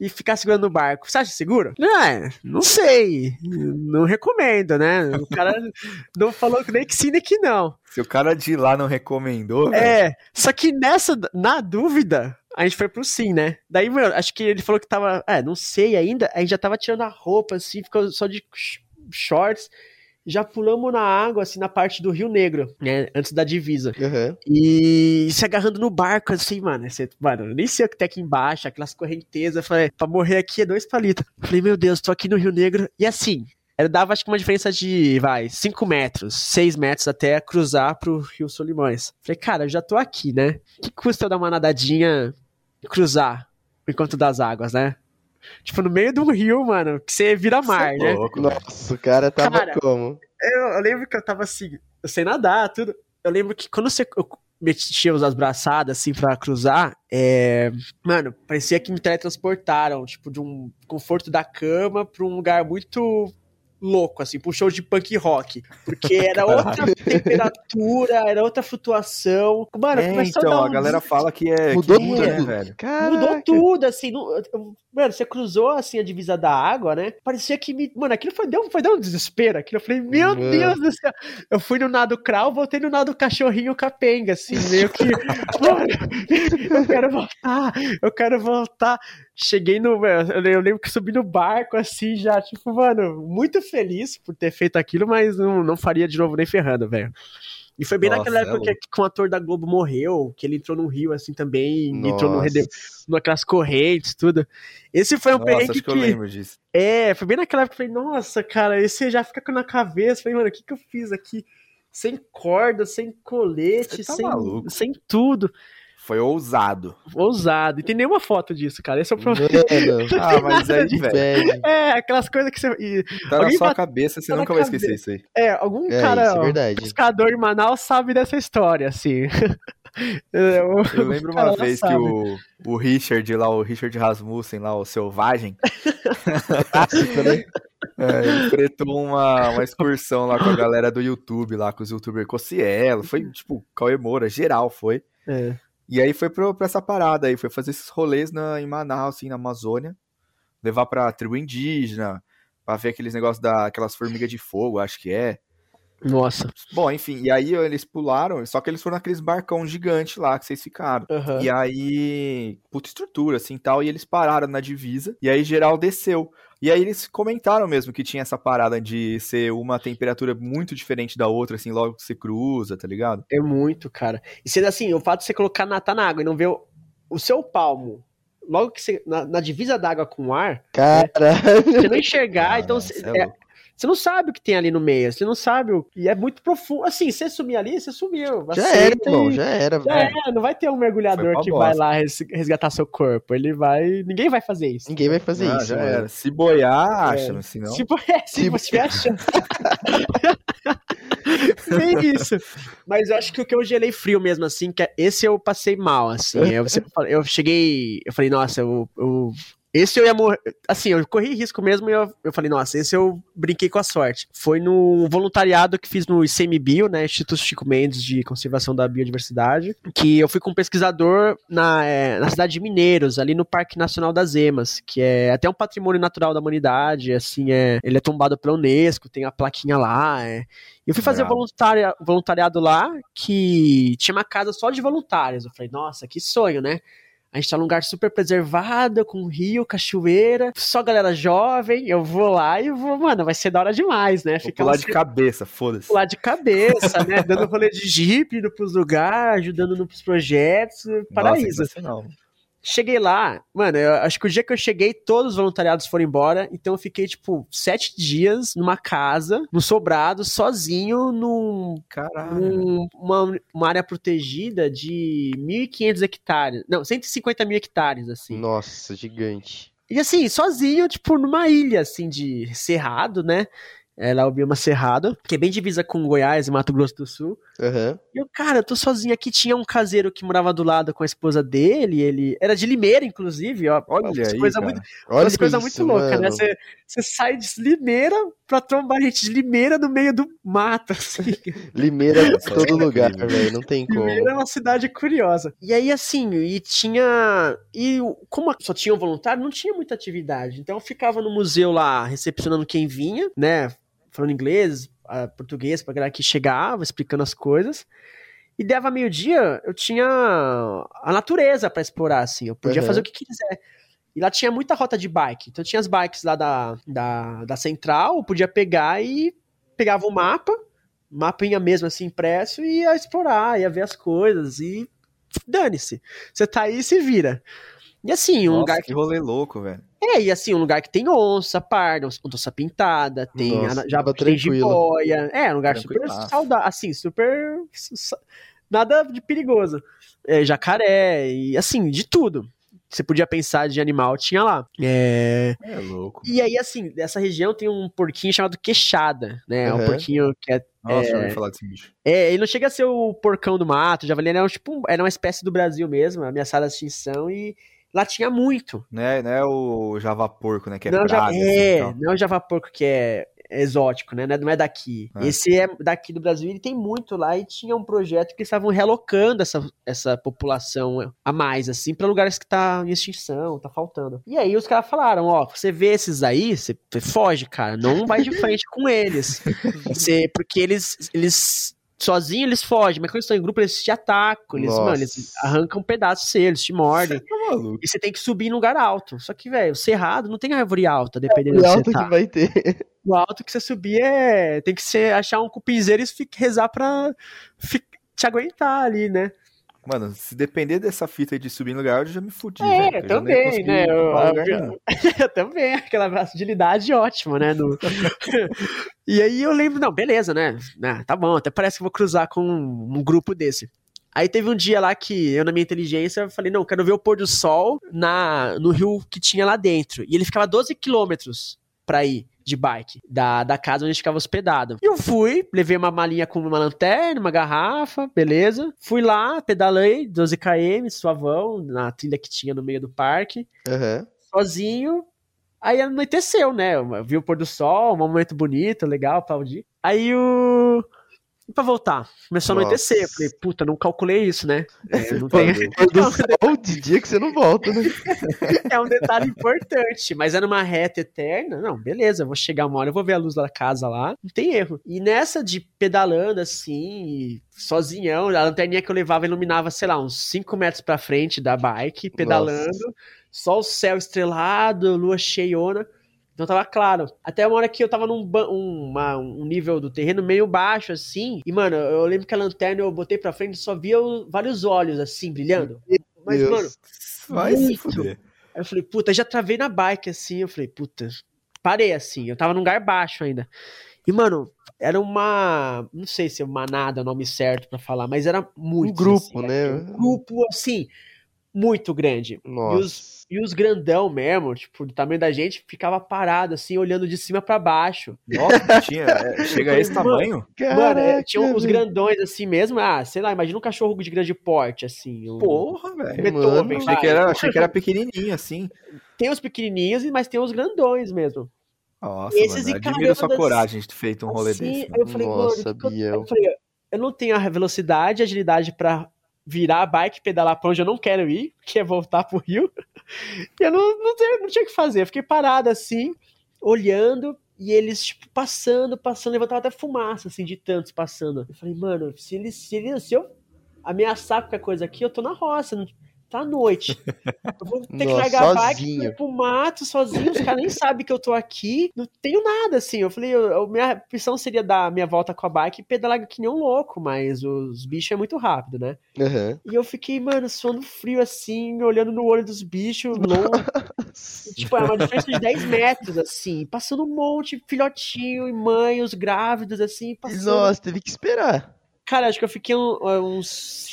e ficar segurando no barco, você acha seguro? É, não sei. Não recomendo, né? O cara não falou nem que sim, nem que não. Se o cara de lá não recomendou, velho, É, só que nessa, na dúvida, a gente foi pro sim, né? Daí, meu, acho que ele falou que tava. É, não sei ainda. A gente já tava tirando a roupa, assim, ficou só de sh- shorts. Já pulamos na água, assim, na parte do Rio Negro, né? Antes da divisa. Aham. E se agarrando no barco, assim, mano. Você, mano, eu nem sei o que tem aqui embaixo, aquelas correntezas. Eu falei, pra morrer aqui é dois palitos. Falei, meu Deus, tô aqui no Rio Negro. E assim, ela dava acho que uma diferença de, vai, 5 metros, 6 metros até cruzar pro Rio Solimões. Falei, cara, eu já tô aqui, né? que custa eu dar uma nadadinha e cruzar o encontro das águas, né? Tipo, no meio de um rio, mano, que você vira mar, é né? louco, velho. Nossa, o cara tava Cara, como? Eu, eu lembro que eu tava assim, eu sei nadar, tudo. Eu lembro que quando você eu metia as braçadas assim pra cruzar, é, mano, parecia que me teletransportaram, tipo, de um conforto da cama pra um lugar muito louco, assim, pra um show de punk rock. Porque era outra temperatura, era outra flutuação. Mano, É, começou então, a dar a um galera fala que é. Mudou que tudo. velho? Caraca. Mudou tudo, assim. eu- mano, você cruzou assim a divisa da água, né? Parecia que me. Mano, aquilo foi, deu, foi dar um desespero. Aquilo eu falei, meu Mano. Deus do céu. Eu fui no nado crawl, voltei no nado cachorrinho capenga, assim, meio que. mano, eu quero voltar, eu quero voltar. Cheguei no. Eu eu lembro que subi no barco, assim, já, tipo, mano, muito feliz por ter feito aquilo, mas não, não faria de novo nem ferrando, velho. E foi bem Nossa, naquela é época louco. que, que um ator da Globo morreu, que ele entrou no rio assim também, entrou no Nossa. rede, naquelas correntes, tudo. Esse foi um Nossa, perrengue que que. eu lembro disso. É, foi bem naquela época que eu falei, nossa, cara, esse já fica na cabeça. Falei, mano, o que, que eu fiz aqui? Sem corda, sem colete, tá sem, maluco. sem tudo. Foi ousado. Ousado. E tem nenhuma foto disso, cara. Esse é o problema. Ah, mas aí, que velho. É, aquelas coisas que você. e- tá na Alguém sua bate- cabeça, você tá na nunca vai cabeça. esquecer isso aí. é, algum É, cara. isso é pescador em Manaus sabe dessa história, assim. Eu, eu lembro uma vez que o, o Richard lá, o Richard Rasmussen lá, o selvagem, né? é, ele fretou uma, uma excursão lá com a galera do YouTube, lá com os youtubers Cocielo, foi tipo, Cauê Moura, geral foi. É. E aí foi pra, pra, essa parada aí, foi fazer esses rolês na, em Manaus, assim, na Amazônia, levar pra tribo indígena, pra ver aqueles negócios daquelas formigas de fogo, acho que é. Nossa. Bom, enfim, e aí eles pularam, só que eles foram naqueles barcão gigante lá que vocês ficaram. Uhum. E aí, puta estrutura, assim, tal, e eles pararam na divisa, e aí geral desceu. E aí eles comentaram mesmo que tinha essa parada de ser uma temperatura muito diferente da outra, assim, logo que você cruza, tá ligado? É muito, cara. E sendo assim, o fato de você colocar na, tá na água e não ver o, o seu palmo logo que você. Na, na divisa d'água com o ar. Cara. Né, você não enxergar, então. É, é você não sabe o que tem ali no meio, você não sabe o. E é muito profundo. Assim, você sumir ali, você sumiu. Já era, irmão, já era. Já é, não vai ter um mergulhador que bosta. vai lá resgatar seu corpo. Ele vai. Ninguém vai fazer isso. Ninguém vai fazer ah, isso. Já era. Se boiar, acha, é. senão. Se boiar, se, se você acha. Nem isso. Mas eu acho que o que eu gelei frio mesmo, assim, que é, esse eu passei mal, assim. Eu, eu cheguei. Eu falei, nossa, eu, eu esse eu ia morrer. Assim, eu corri risco mesmo e eu, eu falei, nossa, esse eu brinquei com a sorte. Foi no voluntariado que fiz no ICMBio, né? Instituto Chico Mendes de Conservação da Biodiversidade. Que eu fui com um pesquisador na, é, na cidade de Mineiros, ali no Parque Nacional das Emas, que é até um patrimônio natural da humanidade. Assim, é, ele é tombado pela Unesco, tem a plaquinha lá. É. Eu fui fazer voluntaria, voluntariado lá, que tinha uma casa só de voluntários. Eu falei, nossa, que sonho, né? A gente tá num lugar super preservado, com rio, cachoeira, só galera jovem. Eu vou lá e vou, mano, vai ser da hora demais, né? Ficar pular de cabeça, foda-se. Pular de cabeça, né? Dando rolê de jeep, indo pros lugares, ajudando nos projetos. Paraíso. Nossa, não. Cheguei lá, mano, eu acho que o dia que eu cheguei, todos os voluntariados foram embora, então eu fiquei, tipo, sete dias numa casa, no sobrado, sozinho, num. Num, uma, uma área protegida de 1.500 hectares. Não, 150 mil hectares, assim. Nossa, gigante. E assim, sozinho, tipo, numa ilha, assim, de cerrado, né? Ela é o bioma Cerrado, que é bem divisa com Goiás e Mato Grosso do Sul. Uhum. E eu, cara, eu tô sozinho aqui. Tinha um caseiro que morava do lado com a esposa dele. Ele era de Limeira, inclusive. Ó, Olha aí, coisa cara. muito, Olha coisa muito louca, né? Você, você sai de Limeira pra trombar gente de Limeira no meio do mato. Assim. Limeira é todo lugar, velho. Não tem como. Limeira é uma cidade curiosa. E aí, assim, e tinha. E como só tinha um voluntário, não tinha muita atividade. Então eu ficava no museu lá, recepcionando quem vinha, né? Falando inglês, português, pra galera que chegava, explicando as coisas. E dava meio-dia, eu tinha a natureza para explorar, assim. Eu podia uhum. fazer o que quiser. E lá tinha muita rota de bike. Então tinha as bikes lá da, da, da central, eu podia pegar e pegava o mapa, mapinha mesmo assim impresso, e ia explorar, ia ver as coisas. E dane-se. Você tá aí e se vira. E assim, um Nossa, lugar que rolê louco, velho. É, e assim, um lugar que tem onça, parda, onça pintada, tem Nossa, já tem jiboia. É, um lugar super saudável, assim, super nada de perigoso. É, jacaré e assim, de tudo. Você podia pensar de animal, tinha lá. É... é louco. E aí, assim, dessa região tem um porquinho chamado queixada, né? Uhum. É um porquinho que é. Nossa, é... eu ouvi falar desse bicho. É, ele não chega a ser o porcão do mato, javali, era, tipo, era uma espécie do Brasil mesmo, ameaçada de extinção, e Lá tinha muito. Né, não é o Java Porco, né? Que é não, já, é, assim, não é o Java Porco que é exótico, né? Não é daqui. É. Esse é daqui do Brasil, ele tem muito lá e tinha um projeto que eles estavam relocando essa, essa população a mais, assim, para lugares que tá em extinção, tá faltando. E aí os caras falaram, ó, você vê esses aí, você foge, cara, não vai de frente com eles. Você, porque eles, eles sozinho eles fogem, mas quando eles estão em grupo eles te atacam, eles, mano, eles arrancam um pedaço seu, eles te mordem. Tá e você tem que subir em lugar alto. Só que, velho, o cerrado não tem árvore alta, dependendo é, do alto tá. que vai ter. O alto que você subir é. Tem que ser achar um cupinzeiro e rezar pra te aguentar ali, né? Mano, se depender dessa fita de subir no lugar, eu já me fudi. É, eu também, né? Eu, eu, eu, também, aquela agilidade ótima, né? No... e aí eu lembro, não, beleza, né? Ah, tá bom, até parece que vou cruzar com um, um grupo desse. Aí teve um dia lá que eu, na minha inteligência, falei, não, quero ver o pôr do sol na, no rio que tinha lá dentro. E ele ficava 12 quilômetros pra ir. De bike, da, da casa onde a gente ficava hospedado. E eu fui, levei uma malinha com uma lanterna, uma garrafa, beleza. Fui lá, pedalei 12 km, suavão, na trilha que tinha no meio do parque, Aham. sozinho. Aí anoiteceu, né? Eu vi o pôr do sol, um momento bonito, legal, aplaudi. Aí o. E pra voltar? Começou a Nossa. anoitecer. Eu falei, puta, não calculei isso, né? É, não tem... Do sol de dia que você não volta, né? é um detalhe importante, mas era uma reta eterna. Não, beleza, vou chegar uma hora, eu vou ver a luz da casa lá, não tem erro. E nessa de pedalando assim, sozinhão, a lanterninha que eu levava iluminava, sei lá, uns 5 metros pra frente da bike, pedalando, só o céu estrelado, lua cheiona. Então tava claro. Até uma hora que eu tava num um, uma- um nível do terreno meio baixo, assim. E, mano, eu lembro que a lanterna eu botei pra frente e só via o- vários olhos, assim, brilhando. Mas, Deus. mano, Vai se Muito. fuder. Aí eu falei, puta, já travei na bike assim. Eu falei, puta, parei assim. Eu tava num lugar baixo ainda. E, mano, era uma. Não sei se é manada é o nome certo pra falar, mas era muito. Um grupo, né? Um grupo, assim, muito grande. Nossa. E os grandão mesmo, tipo, do tamanho da gente, ficava parado, assim, olhando de cima pra baixo. Nossa, tinha, é, chega a esse Mano, tamanho? Mano, é, tinha uns grandões assim mesmo. Ah, sei lá, imagina um cachorro de grande porte, assim. Um... Porra, velho. Achei que, era, achei que era pequenininho, assim. Tem os pequenininhos, mas tem os grandões mesmo. Nossa, Esses mano, e admiro a sua carandas, coragem de ter feito um rolê Assim, desse. eu falei, Nossa, mano, eu, Biel. eu falei, eu não tenho a velocidade e agilidade pra virar a bike pedalar pra onde eu não quero ir, que é voltar pro Rio. E eu não, não, tinha, não tinha o que fazer. Eu fiquei parado assim, olhando, e eles, tipo, passando, passando, levantava até fumaça, assim, de tantos passando. Eu falei, mano, se eles, se eles, se eu ameaçar qualquer coisa aqui, eu tô na roça, não- tá à noite. Eu vou ter que Nossa, largar a bike sozinho. ir pro mato sozinho, os caras nem sabem que eu tô aqui, não tenho nada, assim. Eu falei, eu, eu- minha opção seria dar minha volta com a bike e pedalar que nem um louco, mas os bichos é muito rápido, né? Aham. E eu fiquei, mano, suando frio assim, olhando no olho dos bichos, longe. tipo, é uma diferença de 10 metros, assim, passando um monte, filhotinho e mãe, os grávidos, assim, passando. Nossa, teve que esperar. Cara, acho que eu fiquei uns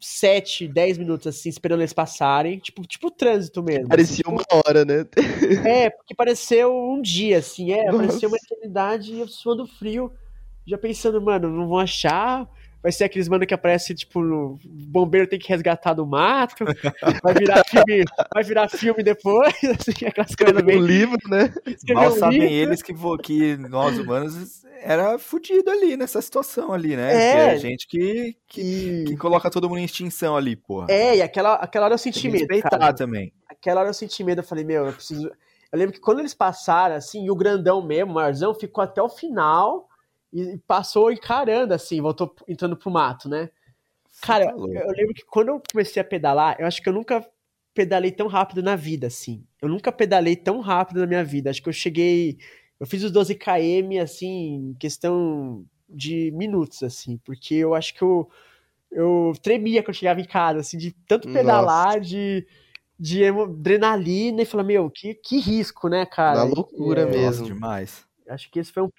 7, 10 minutos, assim, esperando eles passarem. Tipo, tipo trânsito mesmo. Parecia uma hora, né? É, porque pareceu um dia, assim, é, Nossa. pareceu uma eternidade e eu suando frio, já pensando, mano, não vão achar, vai ser aqueles mano que aparece, tipo, no o bombeiro tem que resgatar do mato, vai virar filme, vai virar filme depois, assim, aquelas coisas Um bem... livro, né? Mal um sabem livro. eles que, que nós humanos era fudido ali nessa situação ali, né? É. Que é gente que, que, que coloca todo mundo em extinção ali, porra. É, e aquela, aquela hora eu senti medo, respeitar cara. também. Aquela hora eu senti medo, eu falei, meu, eu preciso... Eu lembro que quando eles passaram, assim, e o grandão mesmo, o maiorzão, ficou até o final e passou encarando, assim, voltou entrando pro mato, né? Cara, Tá eu lembro que quando eu comecei a pedalar, eu acho que eu nunca pedalei tão rápido na vida, assim. Eu nunca pedalei tão rápido na minha vida. Acho que eu cheguei. Eu fiz os 12 km, assim, em questão de minutos, assim, porque eu acho que eu, eu tremia quando eu chegava em casa, assim, de tanto pedalar, de, de emo- adrenalina, e falar, meu, que, que risco, né, cara? Na loucura É, Nossa, mesmo. demais. Acho que esse foi um.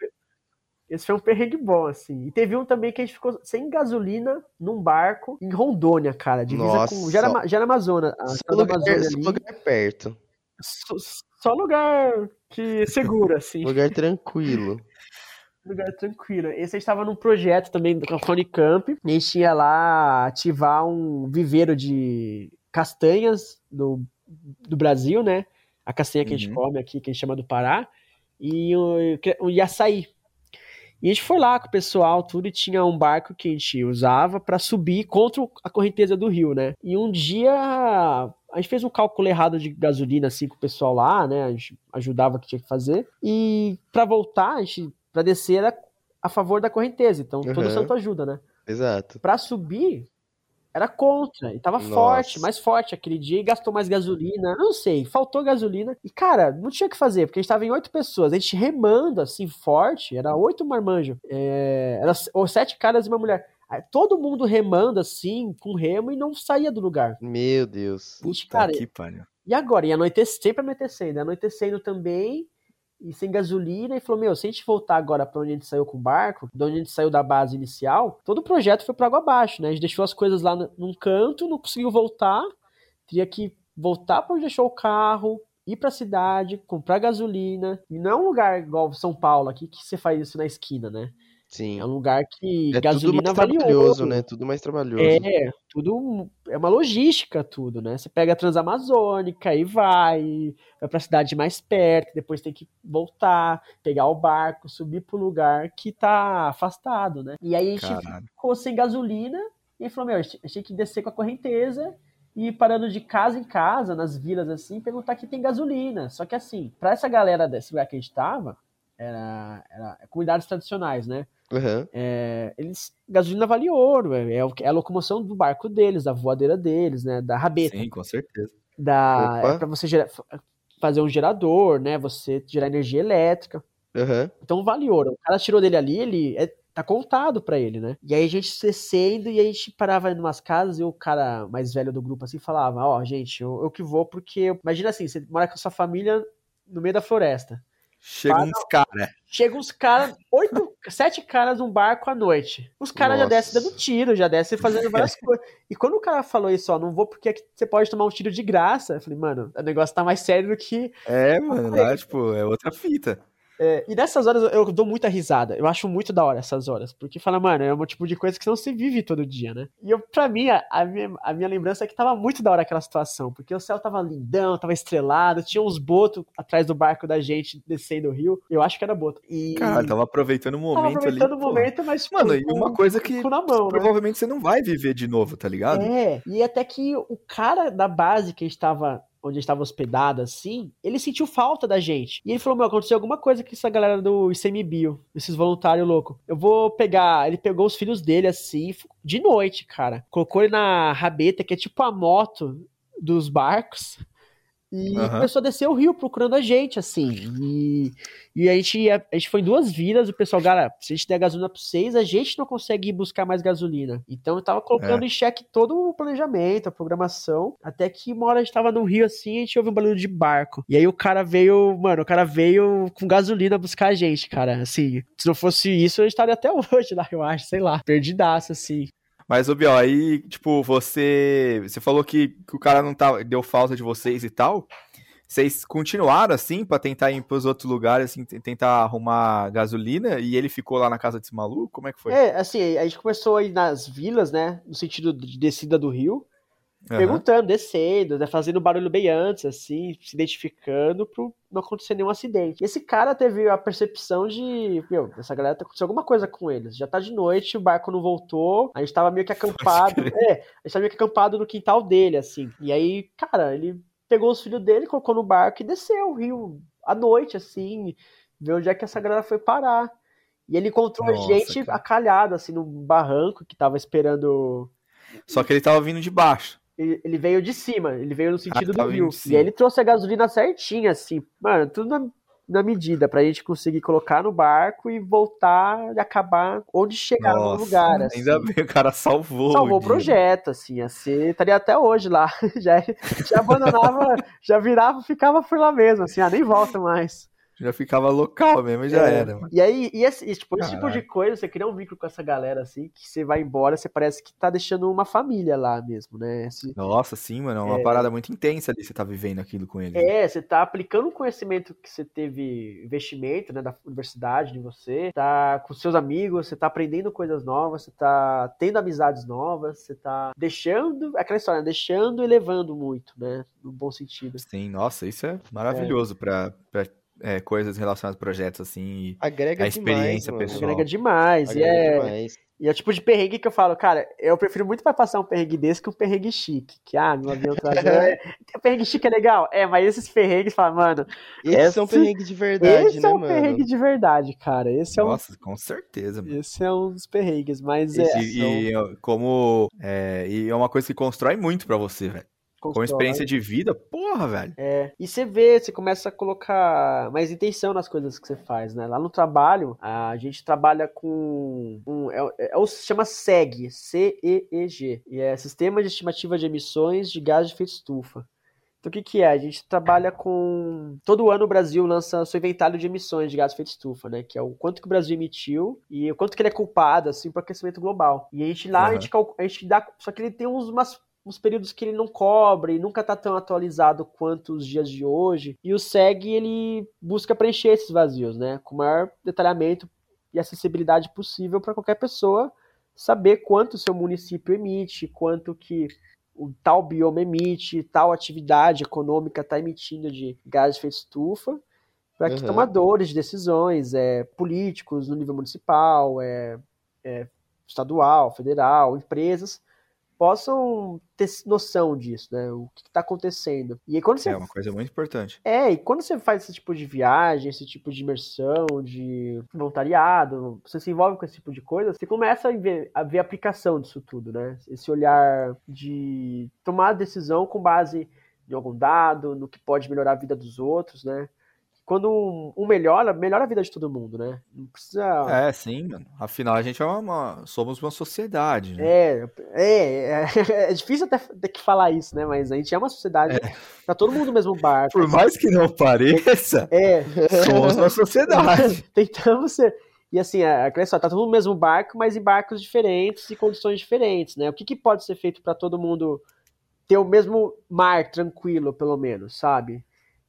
Esse foi um perrengue bom, assim. E teve um também que a gente ficou sem gasolina num barco em Rondônia, cara. Divisa Nossa. com. Já era, já era Amazônia. Só lugar, só lugar perto. Só, só lugar que seguro, assim. Lugar tranquilo. lugar tranquilo. Esse a gente tava num projeto também a Unicamp. E a gente tinha lá ativar um viveiro de castanhas do, do Brasil, né? A castanha que a gente Uhum. come aqui, que a gente chama do Pará. E o, o açaí. E a gente foi lá com o pessoal, tudo, e tinha um barco que a gente usava pra subir contra a correnteza do rio, né? E um dia a gente fez um cálculo errado de gasolina, assim, com o pessoal lá, né? A gente ajudava o que tinha que fazer. E pra voltar, a gente, pra descer, era a favor da correnteza. Então, todo Uhum. santo ajuda, né? Exato. Pra subir, era contra. E tava Nossa. forte, mais forte aquele dia. E gastou mais gasolina. Não sei, faltou gasolina. E, cara, não tinha o que fazer, porque a gente tava em oito pessoas. A gente remando, assim, forte. Era oito marmanjos. É, era ou sete caras e uma mulher. Todo mundo remando, assim, com remo e não saía do lugar. Meu Deus. Puta cara, que pariu. e agora? E anoitecendo, sempre anoitecendo. Anoitecendo também, e sem gasolina. E falou: Meu, se a gente voltar agora pra onde a gente saiu com o barco, de onde a gente saiu da base inicial, todo o projeto foi por água abaixo, né? A gente deixou as coisas lá num canto, não conseguiu voltar. Teria que voltar pra onde deixou o carro, ir pra cidade, comprar gasolina. E não é um lugar igual São Paulo aqui que você faz isso na esquina, né? Sim. É um lugar que É tudo gasolina mais vale trabalhoso, né? Tudo mais trabalhoso. É, tudo é uma logística tudo, né? Você pega a Transamazônica e vai, vai pra cidade mais perto, depois tem que voltar, pegar o barco, subir pro lugar que tá afastado, né? E aí a gente Caralho. ficou sem gasolina e falou, meu, a gente a tem que descer com a correnteza e ir parando de casa em casa, nas vilas assim, perguntar que tem gasolina. Só que assim, pra essa galera desse lugar que a gente tava, era, era comunidades tradicionais, né? Aham. É, eles gasolina vale ouro, é, é é a locomoção do barco deles, da voadeira deles, né, da rabeta, Sim, com certeza. da Opa. é para você gera- fa- fazer um gerador, né, você gerar energia elétrica. Aham. Então vale ouro. O cara tirou dele ali, ele é, tá contado pra ele, né? E aí a gente descendo e a gente parava em umas casas e o cara mais velho do grupo assim falava: "Ó, gente, eu, eu que vou porque imagina assim, você mora com a sua família no meio da floresta. Chega Para- uns caras. Chega uns caras, oito, sete caras num barco à noite. Os caras já descem dando tiro, já descem fazendo várias coisas. E quando o cara falou isso, ó, não vou porque você pode tomar um tiro de graça, eu falei, mano, o negócio tá mais sério do que. É, mano, lá, tipo, é outra fita. É, e nessas horas eu- dou muita risada. Eu acho muito da hora essas horas. Porque fala, mano, é um tipo de coisa que não se vive todo dia, né? E eu, pra mim, a, a minha, a minha lembrança é que tava muito da hora aquela situação. Porque o céu tava lindão, tava estrelado, tinha uns botos atrás do barco da gente descendo o rio. Eu acho que era boto. E. Caralho, tava aproveitando o tava momento aproveitando ali. o pô. momento, mas. tipo, Mano, e uma coisa que mão, né? provavelmente você não vai viver de novo, tá ligado? É, e até que o cara da base que a gente tava, onde a gente tava hospedado, assim, ele sentiu falta da gente. E ele falou, meu, aconteceu alguma coisa com essa galera do ICMBio, esses voluntários loucos. Eu vou pegar, ele pegou os filhos dele, assim, de noite, cara. Colocou ele na rabeta, que é tipo a moto dos barcos. E Aham. começou a descer o rio procurando a gente, assim. E, e a, gente ia- a gente foi em duas vilas. O pessoal, cara, se a gente der gasolina pra vocês, a gente não consegue ir buscar mais gasolina. Então eu tava colocando em xeque todo o planejamento, a programação. Até que uma hora a gente tava no rio assim, a gente ouviu um barulho de barco. E aí o cara veio, mano, o cara veio com gasolina buscar a gente, cara. Assim, se não fosse isso, a gente estaria até hoje lá, eu acho, sei lá, perdidaço, assim. Mas, ô Biel, aí, tipo, você. Você falou que, que o cara não tava, deu falta de vocês e tal. Vocês continuaram assim pra tentar ir pros outros lugares, assim, tentar arrumar gasolina e ele ficou lá na casa desse maluco? Como é que foi? É, assim, a gente começou a ir nas vilas, né, no sentido de descida do rio. Aham. perguntando, descendo, né, fazendo barulho bem antes, assim, se identificando pra não acontecer nenhum acidente. E esse cara teve a percepção de, meu, essa galera tá acontecendo alguma coisa com eles. Já tá de noite, o barco não voltou, a gente tava meio que acampado. É, a gente tava meio que acampado no quintal dele, assim. E aí, cara, ele pegou os filhos dele, colocou no barco e desceu o rio à noite, assim, ver onde é que essa galera foi parar. E ele encontrou Nossa, gente cara. acalhada, assim, no barranco que tava esperando Só que ele tava vindo de baixo. Ele, veio de cima, ele veio no sentido do tava vindo rio. E aí ele trouxe a gasolina certinha, assim, mano, tudo na, na medida, pra gente conseguir colocar no barco e voltar e acabar onde chegar no Nossa, lugar. Assim. ainda bem, o cara salvou. Salvou o projeto, assim, ser, estaria até hoje lá. Já, já abandonava, já virava, ficava por lá mesmo, assim, ah, nem volta mais. Já ficava local mesmo e já É. era, mano. E aí, e esse, tipo, esse tipo de coisa, você cria um vínculo com essa galera, assim, que você vai embora, você parece que tá deixando uma família lá mesmo, né? Esse- Nossa, sim, mano. É uma parada muito intensa ali, você tá vivendo aquilo com ele. É, você tá aplicando o conhecimento que você teve investimento, né, da universidade em você, tá com seus amigos, você tá aprendendo coisas novas, você tá tendo amizades novas, você tá deixando, aquela história, né, deixando e levando muito, né, no bom sentido. Sim, nossa, isso é maravilhoso pra, pra é, coisas relacionadas a projetos assim. e- Agrega A experiência demais, pessoal. Agrega demais, e Agrega é, demais. e é o tipo de perrengue que eu falo, cara, eu prefiro muito mais passar um perrengue desse que um perrengue chique, que, ah, meu avião traseiro, é, perrengue chique é legal, é, mas esses perrengues, fala, mano, Esses são esse- perrengues de verdade, esse né, é um mano? perrengue de verdade, cara, esse é um Nossa, com certeza, mano. Esse é um dos perrengues, mas é. E, e, ó, como é, e é uma coisa que constrói muito pra você, velho. Com experiência de vida, porra, velho. É. E você vê, você começa a colocar mais intenção nas coisas que você faz, né? Lá no trabalho, a gente trabalha com. Um, é, é, é chama SEG, C-E-E-G. E é Sistema de Estimativa de Emissões de Gás de Efeito Estufa. Então o que, que é? A gente trabalha com. Todo ano o Brasil lança seu inventário de emissões de gás de efeito estufa, né? Que é o quanto que o Brasil emitiu e o quanto que ele é culpado, assim, para o aquecimento global. E a gente lá, a, Aham. gente, a gente dá. Só que ele tem uns, umas, uns períodos que ele não cobre, nunca está tão atualizado quanto os dias de hoje. E o SEG ele busca preencher esses vazios, né, com o maior detalhamento e acessibilidade possível para qualquer pessoa saber quanto o seu município emite, quanto que o tal bioma emite, tal atividade econômica está emitindo de gás de efeito estufa, para que uhum. tomadores de decisões, é, políticos no nível municipal, é, é, estadual, federal, empresas, possam ter noção disso, né? O que está acontecendo. E quando você... É uma coisa muito importante. É, e quando você faz esse tipo de viagem, esse tipo de imersão, de voluntariado, você se envolve com esse tipo de coisa, você começa a ver a, ver a aplicação disso tudo, né? Esse olhar de tomar decisão com base em algum dado, no que pode melhorar a vida dos outros, né? Quando um, um, melhora, melhora a vida de todo mundo, né? Não precisa. É, sim, mano. Afinal, a gente é uma, uma somos uma sociedade, né? É, é, é, é, difícil até ter que falar isso, né? Mas a gente é uma sociedade. É. Tá todo mundo no mesmo barco. Por mais que não pareça, é. somos uma sociedade. Tentamos ser. E assim, a só, tá todo mundo no mesmo barco, mas em barcos diferentes e condições diferentes, né? O que, que pode ser feito para todo mundo ter o mesmo mar tranquilo, pelo menos, sabe?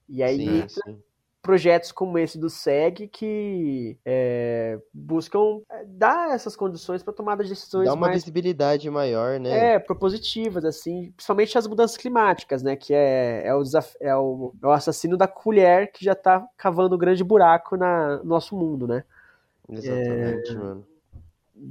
E aí sim, sim projetos como esse do SEG que é, buscam é, dar essas condições para tomada de decisões Dá uma mais, visibilidade maior, né? É, propositivas, assim, principalmente as mudanças climáticas, né? Que é, é, o, é, o, é o assassino da colher que já está cavando um grande buraco na, no nosso mundo, né? Exatamente, é... mano.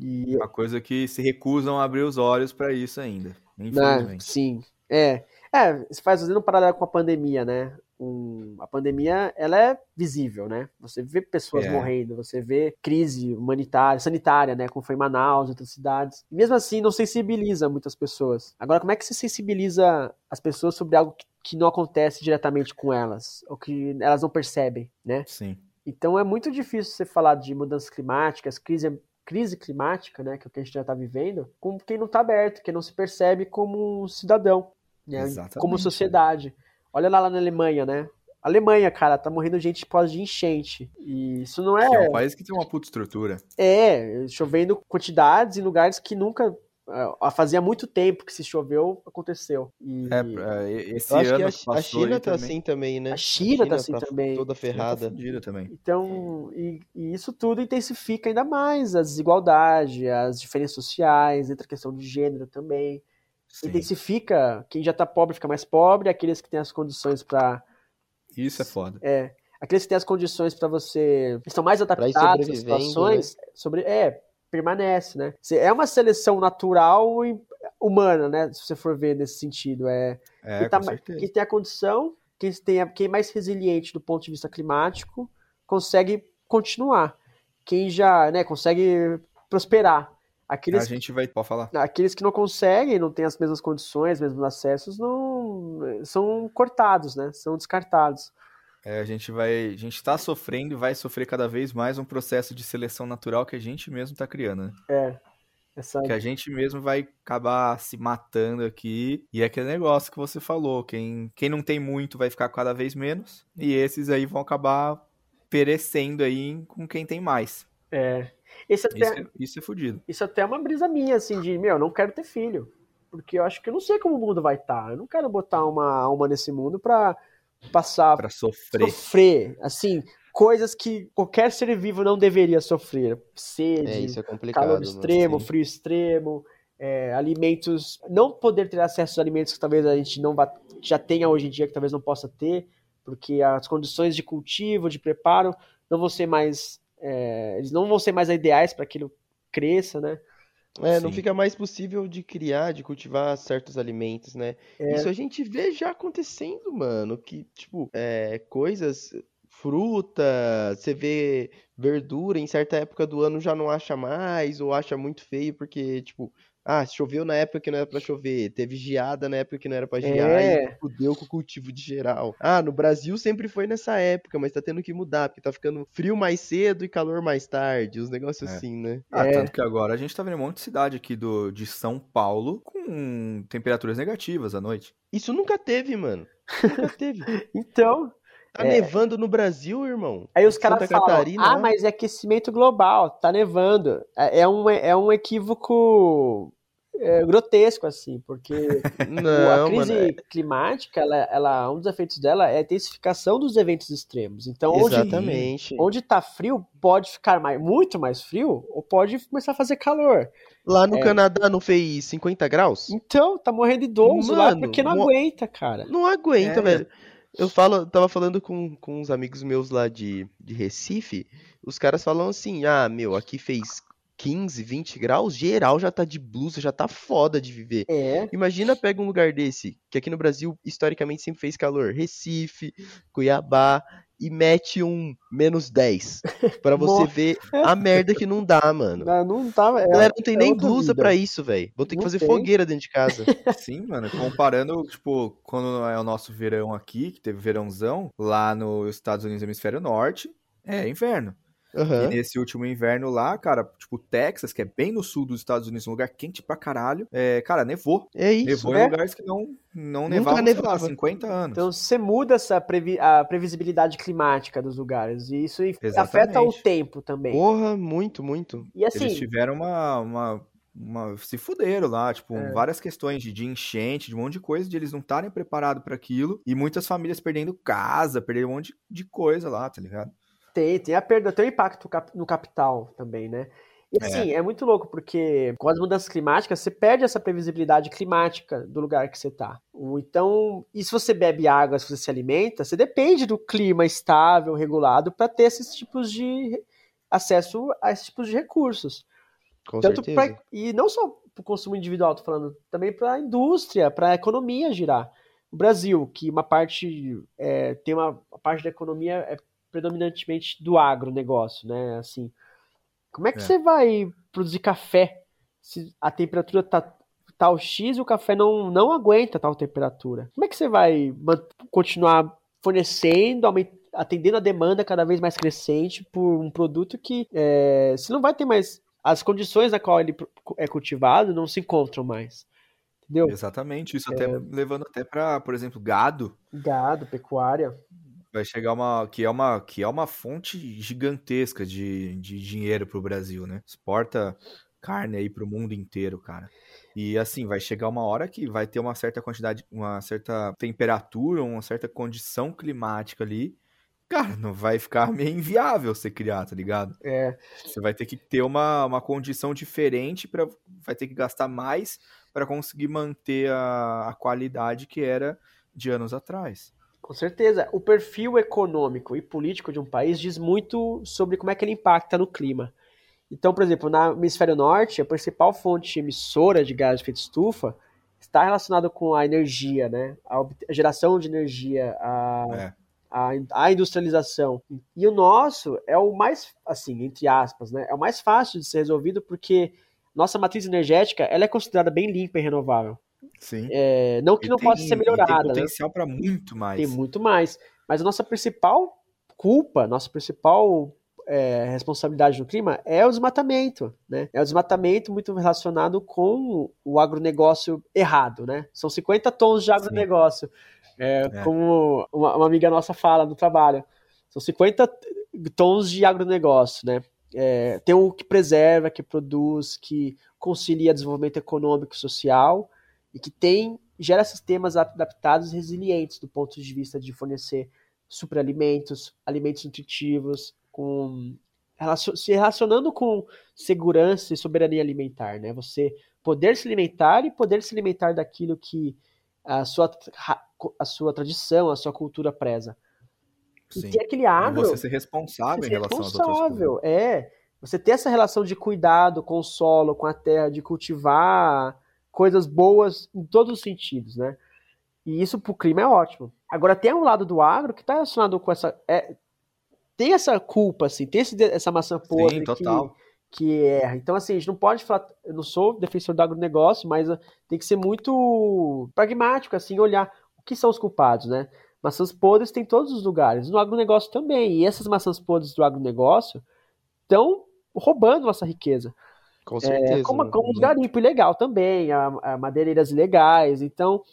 E... Uma coisa que se recusam a abrir os olhos para isso ainda, infelizmente. Ah, sim, é. É, você faz fazendo um paralelo com a pandemia, né? Um, a pandemia ela é visível, né? Você vê pessoas é. morrendo, você vê crise humanitária, sanitária, né? Como foi em Manaus, outras cidades. E mesmo assim, não sensibiliza muitas pessoas. Agora, como é que você sensibiliza as pessoas sobre algo que, que não acontece diretamente com elas, ou que elas não percebem, né? Sim. Então é muito difícil você falar de mudanças climáticas, crise crise climática, né, que é o que a gente já está vivendo, com quem não está aberto, quem não se percebe como um cidadão, né, como sociedade. Olha lá, lá na Alemanha, né? Alemanha, cara, tá morrendo gente por causa de enchente. E isso não é. É um país que tem uma puta estrutura. É, chovendo quantidades em lugares que nunca. Uh, fazia muito tempo que se choveu, aconteceu. E... É, é esse Eu acho ano que a, a China tá também. assim também, né? A China, a China tá assim tá também. Toda tá ferrada. Tá também. Então, e, e, isso tudo intensifica ainda mais a desigualdade, as diferenças sociais, entre a questão de gênero também. Sim. intensifica quem já tá pobre fica mais pobre, aqueles que têm as condições para Isso é foda. É. Aqueles que têm as condições para você estão mais adaptados às situações, né? sobre é, permanece, né? É uma seleção natural e humana, né? Se você for ver nesse sentido, é, é quem, tá, quem tem a condição, quem tem quem é mais resiliente do ponto de vista climático, consegue continuar. Quem já, né, consegue prosperar. Aqueles, a gente vai. Pode falar. Aqueles que não conseguem, não têm as mesmas condições, mesmos acessos, não são cortados, né? São descartados. É, a gente vai. A gente está sofrendo e vai sofrer cada vez mais um processo de seleção natural que a gente mesmo está criando, né? É. Essa... Que a gente mesmo vai acabar se matando aqui. E é aquele negócio que você falou: quem, quem não tem muito vai ficar cada vez menos. E esses aí vão acabar perecendo aí com quem tem mais. É. Esse até, isso, é, isso é fodido. Isso até é uma brisa minha, assim, de, meu, não quero ter filho. Porque eu acho que eu não sei como o mundo vai estar. Tá. Eu não quero botar uma alma nesse mundo pra passar. Pra sofrer. Sofrer. Assim, coisas que qualquer ser vivo não deveria sofrer. Sede, é, isso é complicado, calor extremo, frio extremo, é, alimentos. Não poder ter acesso a alimentos que talvez a gente não vá, já tenha hoje em dia, que talvez não possa ter, porque as condições de cultivo, de preparo, não vão ser mais é, eles não vão ser mais ideais para que aquilo cresça, né? É, Sim. não fica mais possível de criar, de cultivar certos alimentos, né? É. Isso a gente vê já acontecendo, mano. Que, tipo, é, coisas, fruta, você vê verdura em certa época do ano já não acha mais, ou acha muito feio, porque, tipo, ah, choveu na época que não era para chover, teve geada na época que não era para gear é. e fudeu com o cultivo de geral. Ah, no Brasil sempre foi nessa época, mas tá tendo que mudar, porque tá ficando frio mais cedo e calor mais tarde, os negócios é. assim, né? Ah, é. tanto que agora a gente tá vendo um monte de cidade aqui do, de São Paulo com temperaturas negativas à noite. Isso nunca teve, mano. Nunca teve. então, Tá é... nevando no Brasil, irmão. Aí os caras falam, Catarina, ah, mas é aquecimento global, tá nevando. É, é um, é um equívoco é, grotesco, assim, porque Não, a crise mano. é- climática, ela, ela, um dos efeitos dela é a intensificação dos eventos extremos. Então, onde, Exatamente. onde tá frio, pode ficar mais, muito mais frio, ou pode começar a fazer calor. Lá no É. Canadá não fez 50 graus? Então, tá morrendo idoso lá porque não mo- aguenta, cara. Não aguenta, É. velho. Eu falo, tava falando com, com uns amigos meus lá de, de Recife, os caras falam assim, ah, meu, aqui fez 15, 20 graus, geral já tá de blusa, já tá foda de viver. É, Imagina pega um lugar desse, que aqui no Brasil historicamente sempre fez calor, Recife, Cuiabá, e mete um menos 10, pra você ver a merda que não dá, mano. não, não tava. A É, galera não tem é nem blusa pra isso, velho. Vou ter que Não fazer tem. fogueira dentro de casa. Sim, mano, comparando, tipo, quando é o nosso verão aqui, que teve verãozão, lá nos Estados Unidos, hemisfério norte, é inverno. E Aham. nesse último inverno lá, cara, tipo, Texas, que é bem no sul dos Estados Unidos, um lugar quente pra caralho, é, cara, nevou. É isso. nevou né? em lugares que não, não nevavam, sei lá, nevava. 50 anos. Então você muda essa previ a previsibilidade climática dos lugares. E isso Exatamente. afeta o tempo também. Porra, muito, muito. E assim, Eles tiveram uma, uma, uma- se fuderam lá, tipo, É. várias questões de, de enchente, de um monte de coisa, de eles não estarem preparados pra aquilo, e muitas famílias perdendo casa, perdendo um monte de, de coisa lá, tá ligado? Tem, tem a perda, tem o impacto no capital também, né? E assim, é. muito louco, porque com as mudanças climáticas, você perde essa previsibilidade climática do lugar que você tá. O- Então, e se você bebe água, se você se alimenta, você depende do clima estável, regulado, para ter esses tipos de acesso a esses tipos de recursos. Com Tanto certeza. pra, e não só para o consumo individual, tô falando, também para a indústria, para a economia girar. O Brasil, que uma parte é, tem uma, uma parte da economia é predominantemente do agronegócio, né? Assim, como é que É. você vai produzir café se a temperatura tá tal X e o café não, não aguenta tal temperatura? Como é que você vai continuar fornecendo, atendendo a demanda cada vez mais crescente por um produto que é, você não vai ter mais as condições na qual ele é cultivado não se encontram mais. Entendeu? Exatamente, isso É. até levando até pra, por exemplo, gado, Gado, pecuária. Vai chegar uma que é uma que é uma fonte gigantesca de, de dinheiro pro Brasil, né? Exporta carne aí pro mundo inteiro, cara. E assim, vai chegar uma hora que vai ter uma certa quantidade, uma certa temperatura, uma certa condição climática ali. Cara, não vai ficar meio inviável você criar, tá ligado? É, Você vai ter que ter uma, uma condição diferente para vai ter que gastar mais para conseguir manter a, a qualidade que era de anos atrás. Com certeza. O perfil econômico e político de um país diz muito sobre como é que ele impacta no clima. Então, por exemplo, no hemisfério norte, a principal fonte emissora de gás de efeito estufa está relacionada com a energia, né? A geração de energia, a, É. a, a industrialização. E o nosso é o mais, assim, entre aspas, né? É o mais fácil de ser resolvido porque nossa matriz energética ela é considerada bem limpa e renovável. Sim. É, não que não tem- possa ser melhorada, Tem né? potencial para muito mais. Tem muito mais. Mas a nossa principal culpa, nossa principal é, responsabilidade no clima é o desmatamento, né? É o desmatamento muito relacionado com o agronegócio errado, né? São 50 tons de agronegócio. É, É. Como uma, uma amiga nossa fala no trabalho. São 50 tons de agronegócio, né? É, tem o que preserva, que produz, que concilia desenvolvimento econômico e social e que tem gera sistemas adaptados e resilientes do ponto de vista de fornecer superalimentos, alimentos nutritivos, com se relacionando com segurança e soberania alimentar, né? Você poder se alimentar e poder se alimentar daquilo que a sua, a sua tradição, a sua cultura preza. E Sim. ter aquele E agro você ser responsável ser em relação às outras coisas. responsável, é. Você ter essa relação de cuidado com o solo, com a terra, de cultivar coisas boas em todos os sentidos, né? E isso pro clima é ótimo. Agora tem um lado do agro que tá relacionado com essa. é, tem essa culpa, assim, tem esse- essa maçã podre Sim, que, total. que erra. Então, assim, a gente não pode falar. Eu não sou defensor do agronegócio, mas ah, tem que ser muito pragmático, assim, olhar o que são os culpados, né? Maçãs podres tem em todos os lugares, no agronegócio também. E essas maçãs podres do agronegócio estão roubando nossa riqueza. Com certeza. É, como, como os garimpo ilegal também, a, a madeireiras ilegais. Então,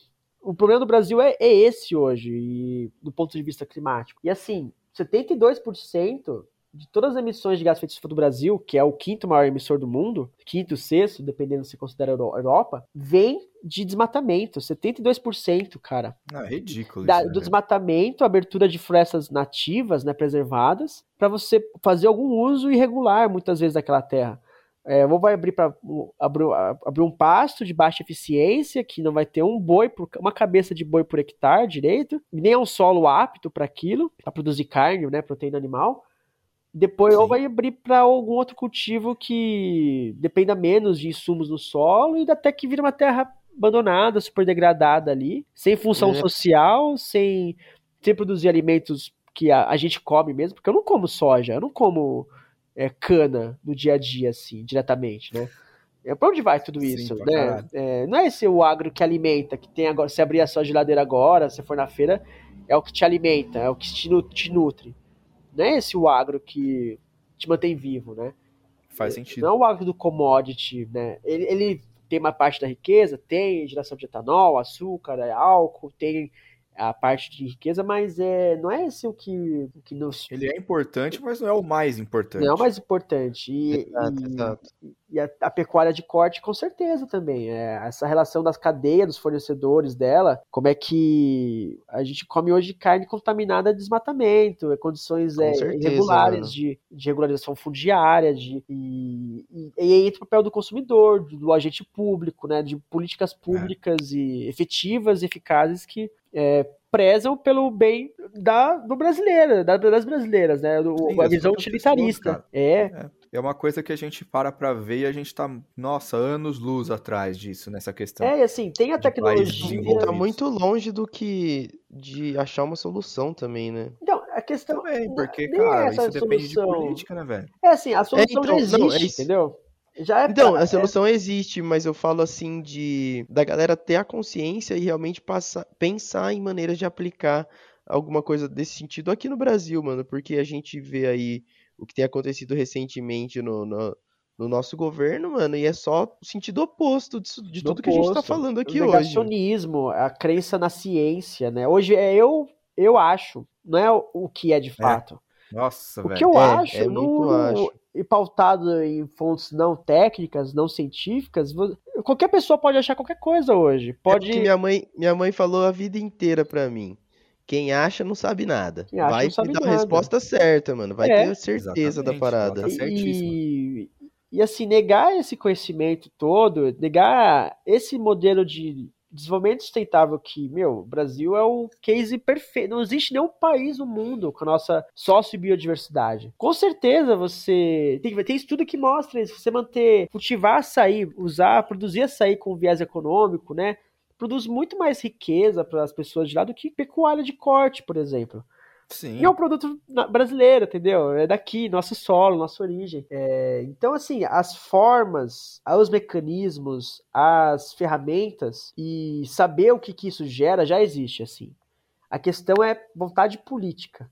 o problema do Brasil é, é esse hoje, e, do ponto de vista climático. E assim, 72% de todas as emissões de gás efeito estufa do Brasil, que é o quinto maior emissor do mundo, quinto, sexto, dependendo se considera a Europa, vem de desmatamento, 72%, cara. Ah, é ridículo. Da, isso, do né? desmatamento, abertura de florestas nativas, né, preservadas, para você fazer algum uso irregular, muitas vezes, daquela terra. É, ou vai abrir para abrir, abrir um pasto de baixa eficiência, que não vai ter um boi, por, uma cabeça de boi por hectare direito, nem é um solo apto para aquilo, para produzir carne, né, proteína animal. Depois, Sim. ou vai abrir para algum outro cultivo que dependa menos de insumos no solo e até que vira uma terra abandonada, super degradada ali, sem função É. social, sem, sem produzir alimentos que a, a gente come mesmo, porque eu não como soja, eu não como é, cana no dia a dia, assim, diretamente, né? É, pra onde vai tudo Sim, isso, pra né? É, não é esse o agro que alimenta, que tem agora, se abrir a sua geladeira agora, se for na feira, é o que te alimenta, é o que te, te nutre. Não é esse o agro que te mantém vivo, né? Faz sentido. Não é o agro do commodity, né? Ele, ele tem uma parte da riqueza, tem geração de etanol, açúcar, é álcool, tem a parte de riqueza, mas é, não é esse o que, o que nos Ele é importante, mas não é o mais importante. não é o mais importante. E, Exato, e- exato. e a, a pecuária de corte, com certeza também. É, essa relação das cadeias dos fornecedores dela, como é que a gente come hoje carne contaminada de desmatamento, é, condições é, certeza, irregulares mano. de, de regularização fundiária, de, e, e, e aí entra o papel do consumidor, do agente público, né, de políticas públicas e efetivas e eficazes que é, prezam pelo bem da, do brasileiro, da- das brasileiras, né, do- Sim, a visão utilitarista. cara. é, É uma coisa que a gente para pra ver e a gente tá, nossa, anos luz atrás disso, nessa questão. É, e assim, tem a de tecnologia. Tá muito longe do que de achar uma solução também, né? Não, a questão. Também, porque, é cara, essa isso depende de solução. política, né, velho? É assim, a solução então, não não, existe, é isso. entendeu? Já é Então, pra- a solução existe, mas eu falo assim de da galera ter a consciência e realmente passar, pensar em maneiras de aplicar alguma coisa desse sentido aqui no Brasil, mano, porque a gente vê aí o que tem acontecido recentemente no, no, no nosso governo, mano, e é só o sentido oposto disso, de do tudo que a gente tá oposto. falando aqui o hoje. negacionismo, a crença na ciência, né? Hoje é eu, eu acho, não é o, o que é de fato. Nossa, o velho. que eu É, acho, é muito no- acho. E pautado em fontes não técnicas, não científicas, qualquer pessoa pode achar qualquer coisa hoje. É Pode. porque minha mãe, minha mãe falou a vida inteira pra mim. Quem acha não sabe nada. Acha Vai sabe te dar a nada. resposta certa, mano. Vai É. ter certeza da Exatamente, parada. tá certíssima. E, e assim, negar esse conhecimento todo, negar esse modelo de desenvolvimento sustentável que, meu, o Brasil é o case perfeito. Não existe nenhum país no mundo com a nossa sócio-biodiversidade. Com certeza você. Tem, tem estudo que mostra isso. Você manter, cultivar açaí, usar, produzir açaí com viés econômico, né? Produz muito mais riqueza para as pessoas de lá do que pecuária de corte, por exemplo. Sim. E é um produto brasileiro, entendeu? É daqui, nosso solo, nossa origem. É, então, assim, as formas, os mecanismos, as ferramentas e saber o que, que isso gera já existe, assim. A questão é vontade política,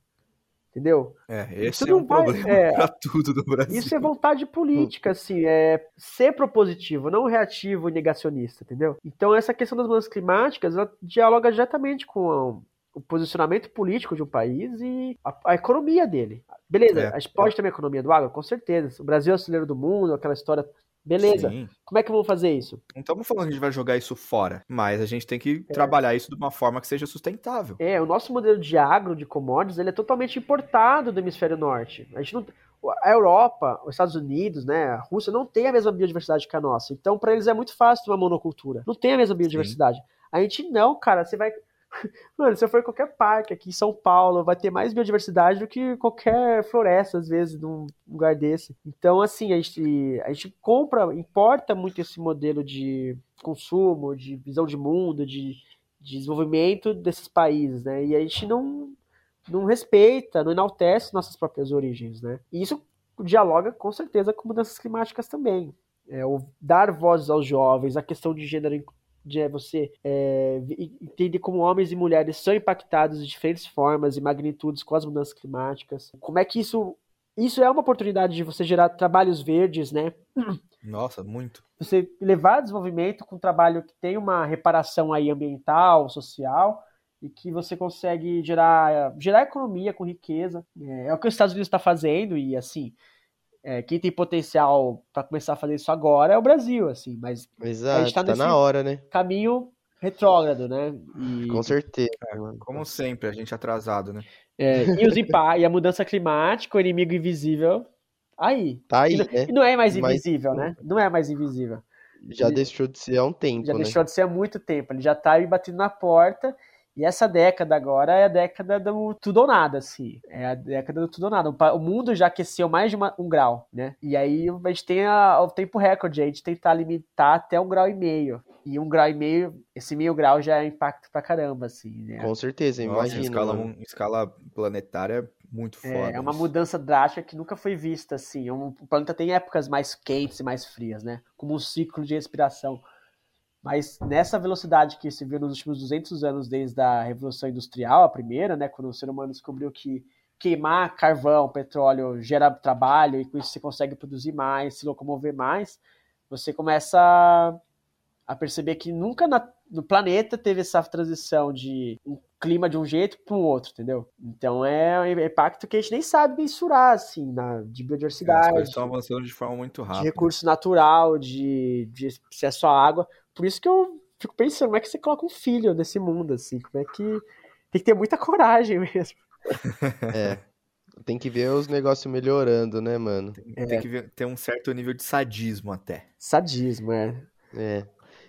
entendeu? É, Isso esse é não um vai- problema é. pra tudo do Brasil. Isso é vontade política, assim, é ser propositivo, não reativo e negacionista, entendeu? Então, essa questão das mudanças climáticas, ela dialoga diretamente com a- o posicionamento político de um país e a, a economia dele. Beleza, É, a gente pode ter uma economia do agro? Com certeza. O Brasil é o celeiro do mundo, aquela história. Beleza. Sim. Como é que vamos fazer isso? Não estamos falando que a gente vai jogar isso fora, mas a gente tem que trabalhar isso de uma forma que seja sustentável. É, o nosso modelo de agro, de commodities, ele é totalmente importado do hemisfério norte. A gente não, a Europa, os Estados Unidos, né, a Rússia não tem a mesma biodiversidade que a nossa. Então, para eles é muito fácil ter uma monocultura. Não tem a mesma biodiversidade. A gente não, cara. Você vai Mano, se eu for em qualquer parque aqui em São Paulo, vai ter mais biodiversidade do que qualquer floresta, às vezes, num lugar desse. Então, assim, a gente, a gente compra, importa muito esse modelo de consumo, de visão de mundo, de, de desenvolvimento desses países, né? E a gente não, não respeita, não enaltece nossas próprias origens, né? E isso dialoga com certeza com mudanças climáticas também. É, o dar vozes aos jovens, a questão de gênero de é, você é, entender como homens e mulheres são impactados de diferentes formas e magnitudes com as mudanças climáticas. Como é que isso isso é uma oportunidade de você gerar trabalhos verdes, né? Nossa, muito. Você levar desenvolvimento com um trabalho que tem uma reparação aí ambiental, social e que você consegue gerar, gerar economia com riqueza. É, é o que os Estados Unidos está fazendo e assim, é, quem tem potencial para começar a fazer isso agora é o Brasil, assim, mas Exato, a gente tá, tá na hora, né? Caminho retrógrado, né? E... Com certeza. É, como sempre, a gente atrasado, né? É, e, os e a mudança climática, o inimigo invisível, aí. Tá aí, e, né? E não é mais invisível, mas... né? Não é mais invisível. Já ele... deixou de ser há um tempo, Já né? deixou de ser há muito tempo. Ele já tá aí batendo na porta e essa década agora é a década do tudo ou nada, assim. É a década do tudo ou nada. O mundo já aqueceu mais de uma, um grau, né? E aí a gente tem a, o tempo recorde aí de tentar limitar até um grau e meio. E um grau e meio, esse meio grau já é impacto pra caramba, assim, né? Com certeza, imagina. Em escala, um, escala planetária, muito é, foda. É, é uma mudança drástica que nunca foi vista, assim. É o planeta tem épocas mais quentes e mais frias, né? Como um ciclo de respiração. Mas nessa velocidade que se viu nos últimos 200 anos, desde a Revolução Industrial, a primeira, né, quando o ser humano descobriu que queimar carvão, petróleo gera trabalho e com isso você consegue produzir mais, se locomover mais, você começa a perceber que nunca na, no planeta teve essa transição de um clima de um jeito para um outro, entendeu? Então é um impacto que a gente nem sabe mensurar, assim, na, de biodiversidade. As coisas estão avançando de forma muito rápida. De recurso natural, de, de acesso à água. Por isso que eu fico pensando, como é que você coloca um filho nesse mundo, assim? Como é que. Tem que ter muita coragem mesmo. É. Tem que ver os negócios melhorando, né, mano? Tem, é. tem que ver, ter um certo nível de sadismo até. Sadismo, é. É.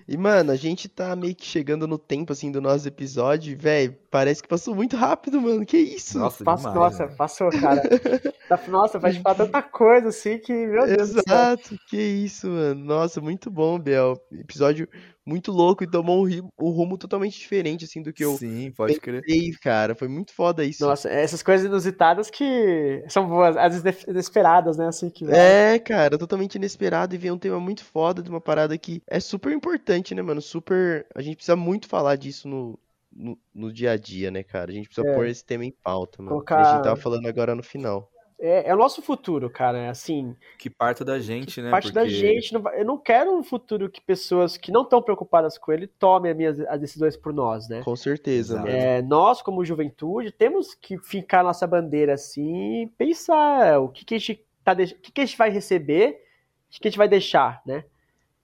E, mano, a gente tá meio que chegando no tempo, assim, do nosso episódio, velho. Parece que passou muito rápido, mano. Que isso? Nossa, Passo, demais, nossa passou, cara. Nossa, vai falar tanta coisa, assim, que, meu Deus Exato, que isso, mano. Nossa, muito bom, Biel. Episódio muito louco e tomou um, um, rumo totalmente diferente, assim, do que eu Sim, pode pensei, crer. cara. Foi muito foda isso. Nossa, essas coisas inusitadas que são boas, às vezes inesperadas, né, assim. Que... É, cara, totalmente inesperado e vem um tema muito foda de uma parada que é super importante, né, mano? Super... A gente precisa muito falar disso no, no, no dia a dia, né, cara? A gente precisa é. pôr esse tema em pauta, mano. Colocar... A gente tava falando agora no final é, é, o nosso futuro, cara. Assim. Que parte da gente, né? Parte Porque... da gente. Eu não quero um futuro que pessoas que não estão preocupadas com ele tomem as minhas as decisões por nós, né? Com certeza. É, nós, como juventude, temos que ficar nossa bandeira assim e pensar o que, que a gente tá, o que, que a gente vai receber, o que, que a gente vai deixar, né?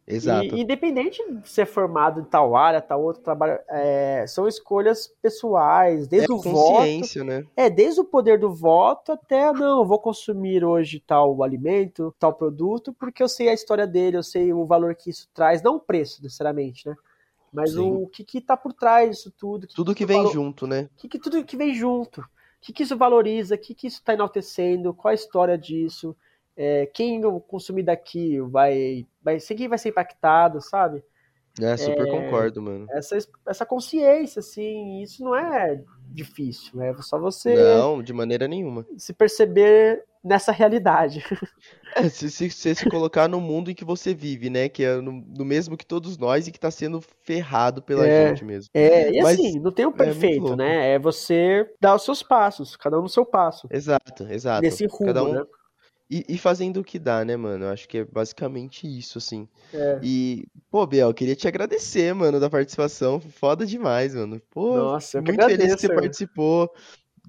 Exato. E, independente de ser formado em tal área, tal outro trabalho, é, são escolhas pessoais, desde é o voto. Né? É, desde o poder do voto até, não, vou consumir hoje tal alimento, tal produto, porque eu sei a história dele, eu sei o valor que isso traz, não o preço, necessariamente, né? Mas o, o que que tá por trás disso tudo. Que tudo que, que vem valor... junto, né? Que, que tudo que vem junto. O que, que isso valoriza, o que, que isso está enaltecendo, qual a história disso é, quem consumir daqui vai, vai ser quem vai ser impactado, sabe? É, super é, concordo, mano. Essa, essa consciência, assim, isso não é difícil, é só você. Não, de maneira nenhuma. Se perceber nessa realidade. É, se você se, se, colocar no mundo em que você vive, né? Que é no, no mesmo que todos nós e que tá sendo ferrado pela é, gente mesmo. É, e Mas, assim, não tem um é perfeito, é né? É você dar os seus passos, cada um no seu passo. Exato, exato. Nesse rumo, cada um, né? E, e, fazendo o que dá, né, mano? Eu acho que é basicamente isso, assim. É. E, pô, Biel, queria te agradecer, mano, da participação. Foda demais, mano. Pô, Nossa, eu muito agradeço, feliz que você participou.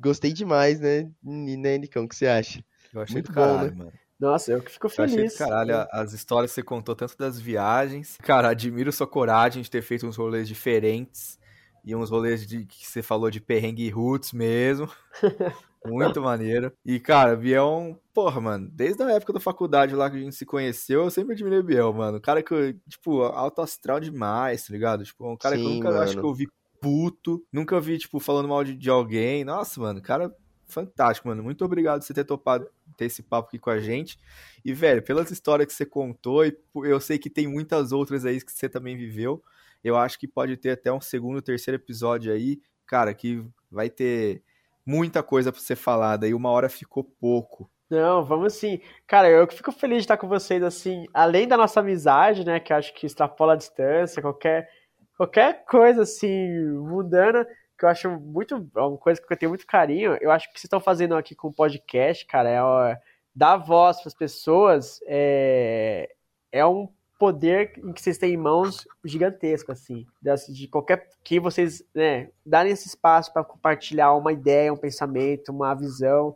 Gostei demais, né? E, né, Nicão, o que você acha? Eu achei muito bom, né? Mano. Nossa, eu que fico feliz. Eu achei caralho, as histórias que você contou, tanto das viagens. Cara, admiro sua coragem de ter feito uns rolês diferentes. E uns rolês de que você falou de perrengue roots mesmo. Muito maneiro. E, cara, Biel, porra, mano, desde a época da faculdade lá que a gente se conheceu, eu sempre admirei o Biel, mano. Um cara que, tipo, alto astral demais, tá ligado? Tipo, um cara Sim, que eu nunca mano. acho que eu vi puto, nunca vi, tipo, falando mal de, de alguém. Nossa, mano, cara fantástico, mano. Muito obrigado por você ter topado ter esse papo aqui com a gente. E, velho, pelas histórias que você contou, e eu sei que tem muitas outras aí que você também viveu. Eu acho que pode ter até um segundo, terceiro episódio aí, cara, que vai ter muita coisa para ser falada e uma hora ficou pouco. Não, vamos sim. Cara, eu fico feliz de estar com vocês, assim, além da nossa amizade, né, que acho que extrapola a distância, qualquer, qualquer coisa, assim, mundana, que eu acho muito, é uma coisa que eu tenho muito carinho, eu acho que vocês estão fazendo aqui com o podcast, cara, é, dar voz para as pessoas, é, é um poder que vocês têm em mãos gigantesco, assim. De qualquer. Que vocês né, darem esse espaço para compartilhar uma ideia, um pensamento, uma visão.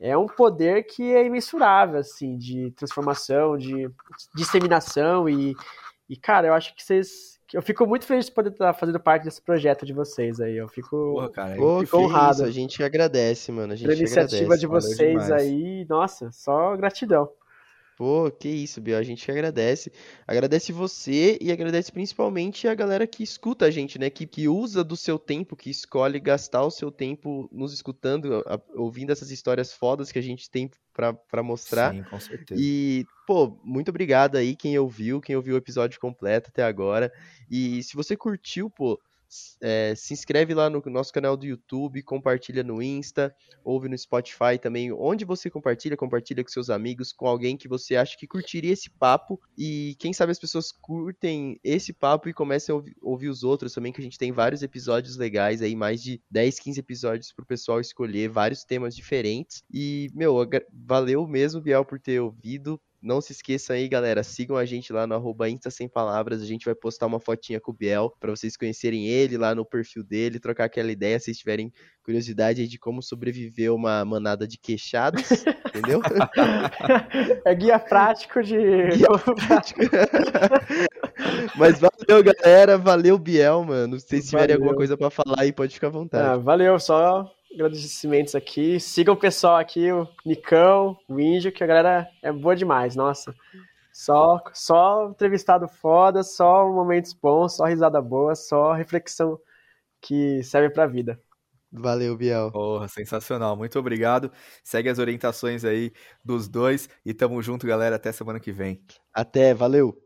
É um poder que é imensurável, assim, de transformação, de disseminação e, e cara, eu acho que vocês eu fico muito feliz de poder estar fazendo parte desse projeto de vocês aí. Eu fico, Porra, cara, eu fico honrado. Isso, a gente agradece, mano. A gente Pela iniciativa de vocês aí, nossa, só gratidão. Pô, que isso, Biel. A gente agradece. Agradece você e agradece principalmente a galera que escuta a gente, né? Que, que usa do seu tempo, que escolhe gastar o seu tempo nos escutando, a, ouvindo essas histórias fodas que a gente tem para mostrar. Sim, com certeza. E, pô, muito obrigado aí quem ouviu, quem ouviu o episódio completo até agora. E se você curtiu, pô, é, se inscreve lá no nosso canal do YouTube, compartilha no Insta, ouve no Spotify também. Onde você compartilha, compartilha com seus amigos, com alguém que você acha que curtiria esse papo. E quem sabe as pessoas curtem esse papo e comecem a ouvir, ouvir os outros também, que a gente tem vários episódios legais aí, mais de 10, 15 episódios pro pessoal escolher, vários temas diferentes. E, meu, valeu mesmo, Biel, por ter ouvido. Não se esqueçam aí, galera, sigam a gente lá no arroba Insta Sem Palavras. A gente vai postar uma fotinha com o Biel para vocês conhecerem ele lá no perfil dele, trocar aquela ideia se tiverem curiosidade de como sobreviver uma manada de queixados, entendeu? É guia prático de. Guia prático. Mas valeu, galera. Valeu, Biel, mano. Se vocês tiverem alguma coisa para falar aí, pode ficar à vontade. Ah, valeu, só agradecimentos aqui. Sigam o pessoal aqui, o Nicão, o Índio, que a galera é boa demais, nossa. Só, só entrevistado foda, só momentos bons, só risada boa, só reflexão que serve pra vida. Valeu, Biel. Porra, sensacional. Muito obrigado. Segue as orientações aí dos dois e tamo junto, galera. Até semana que vem. Até, valeu.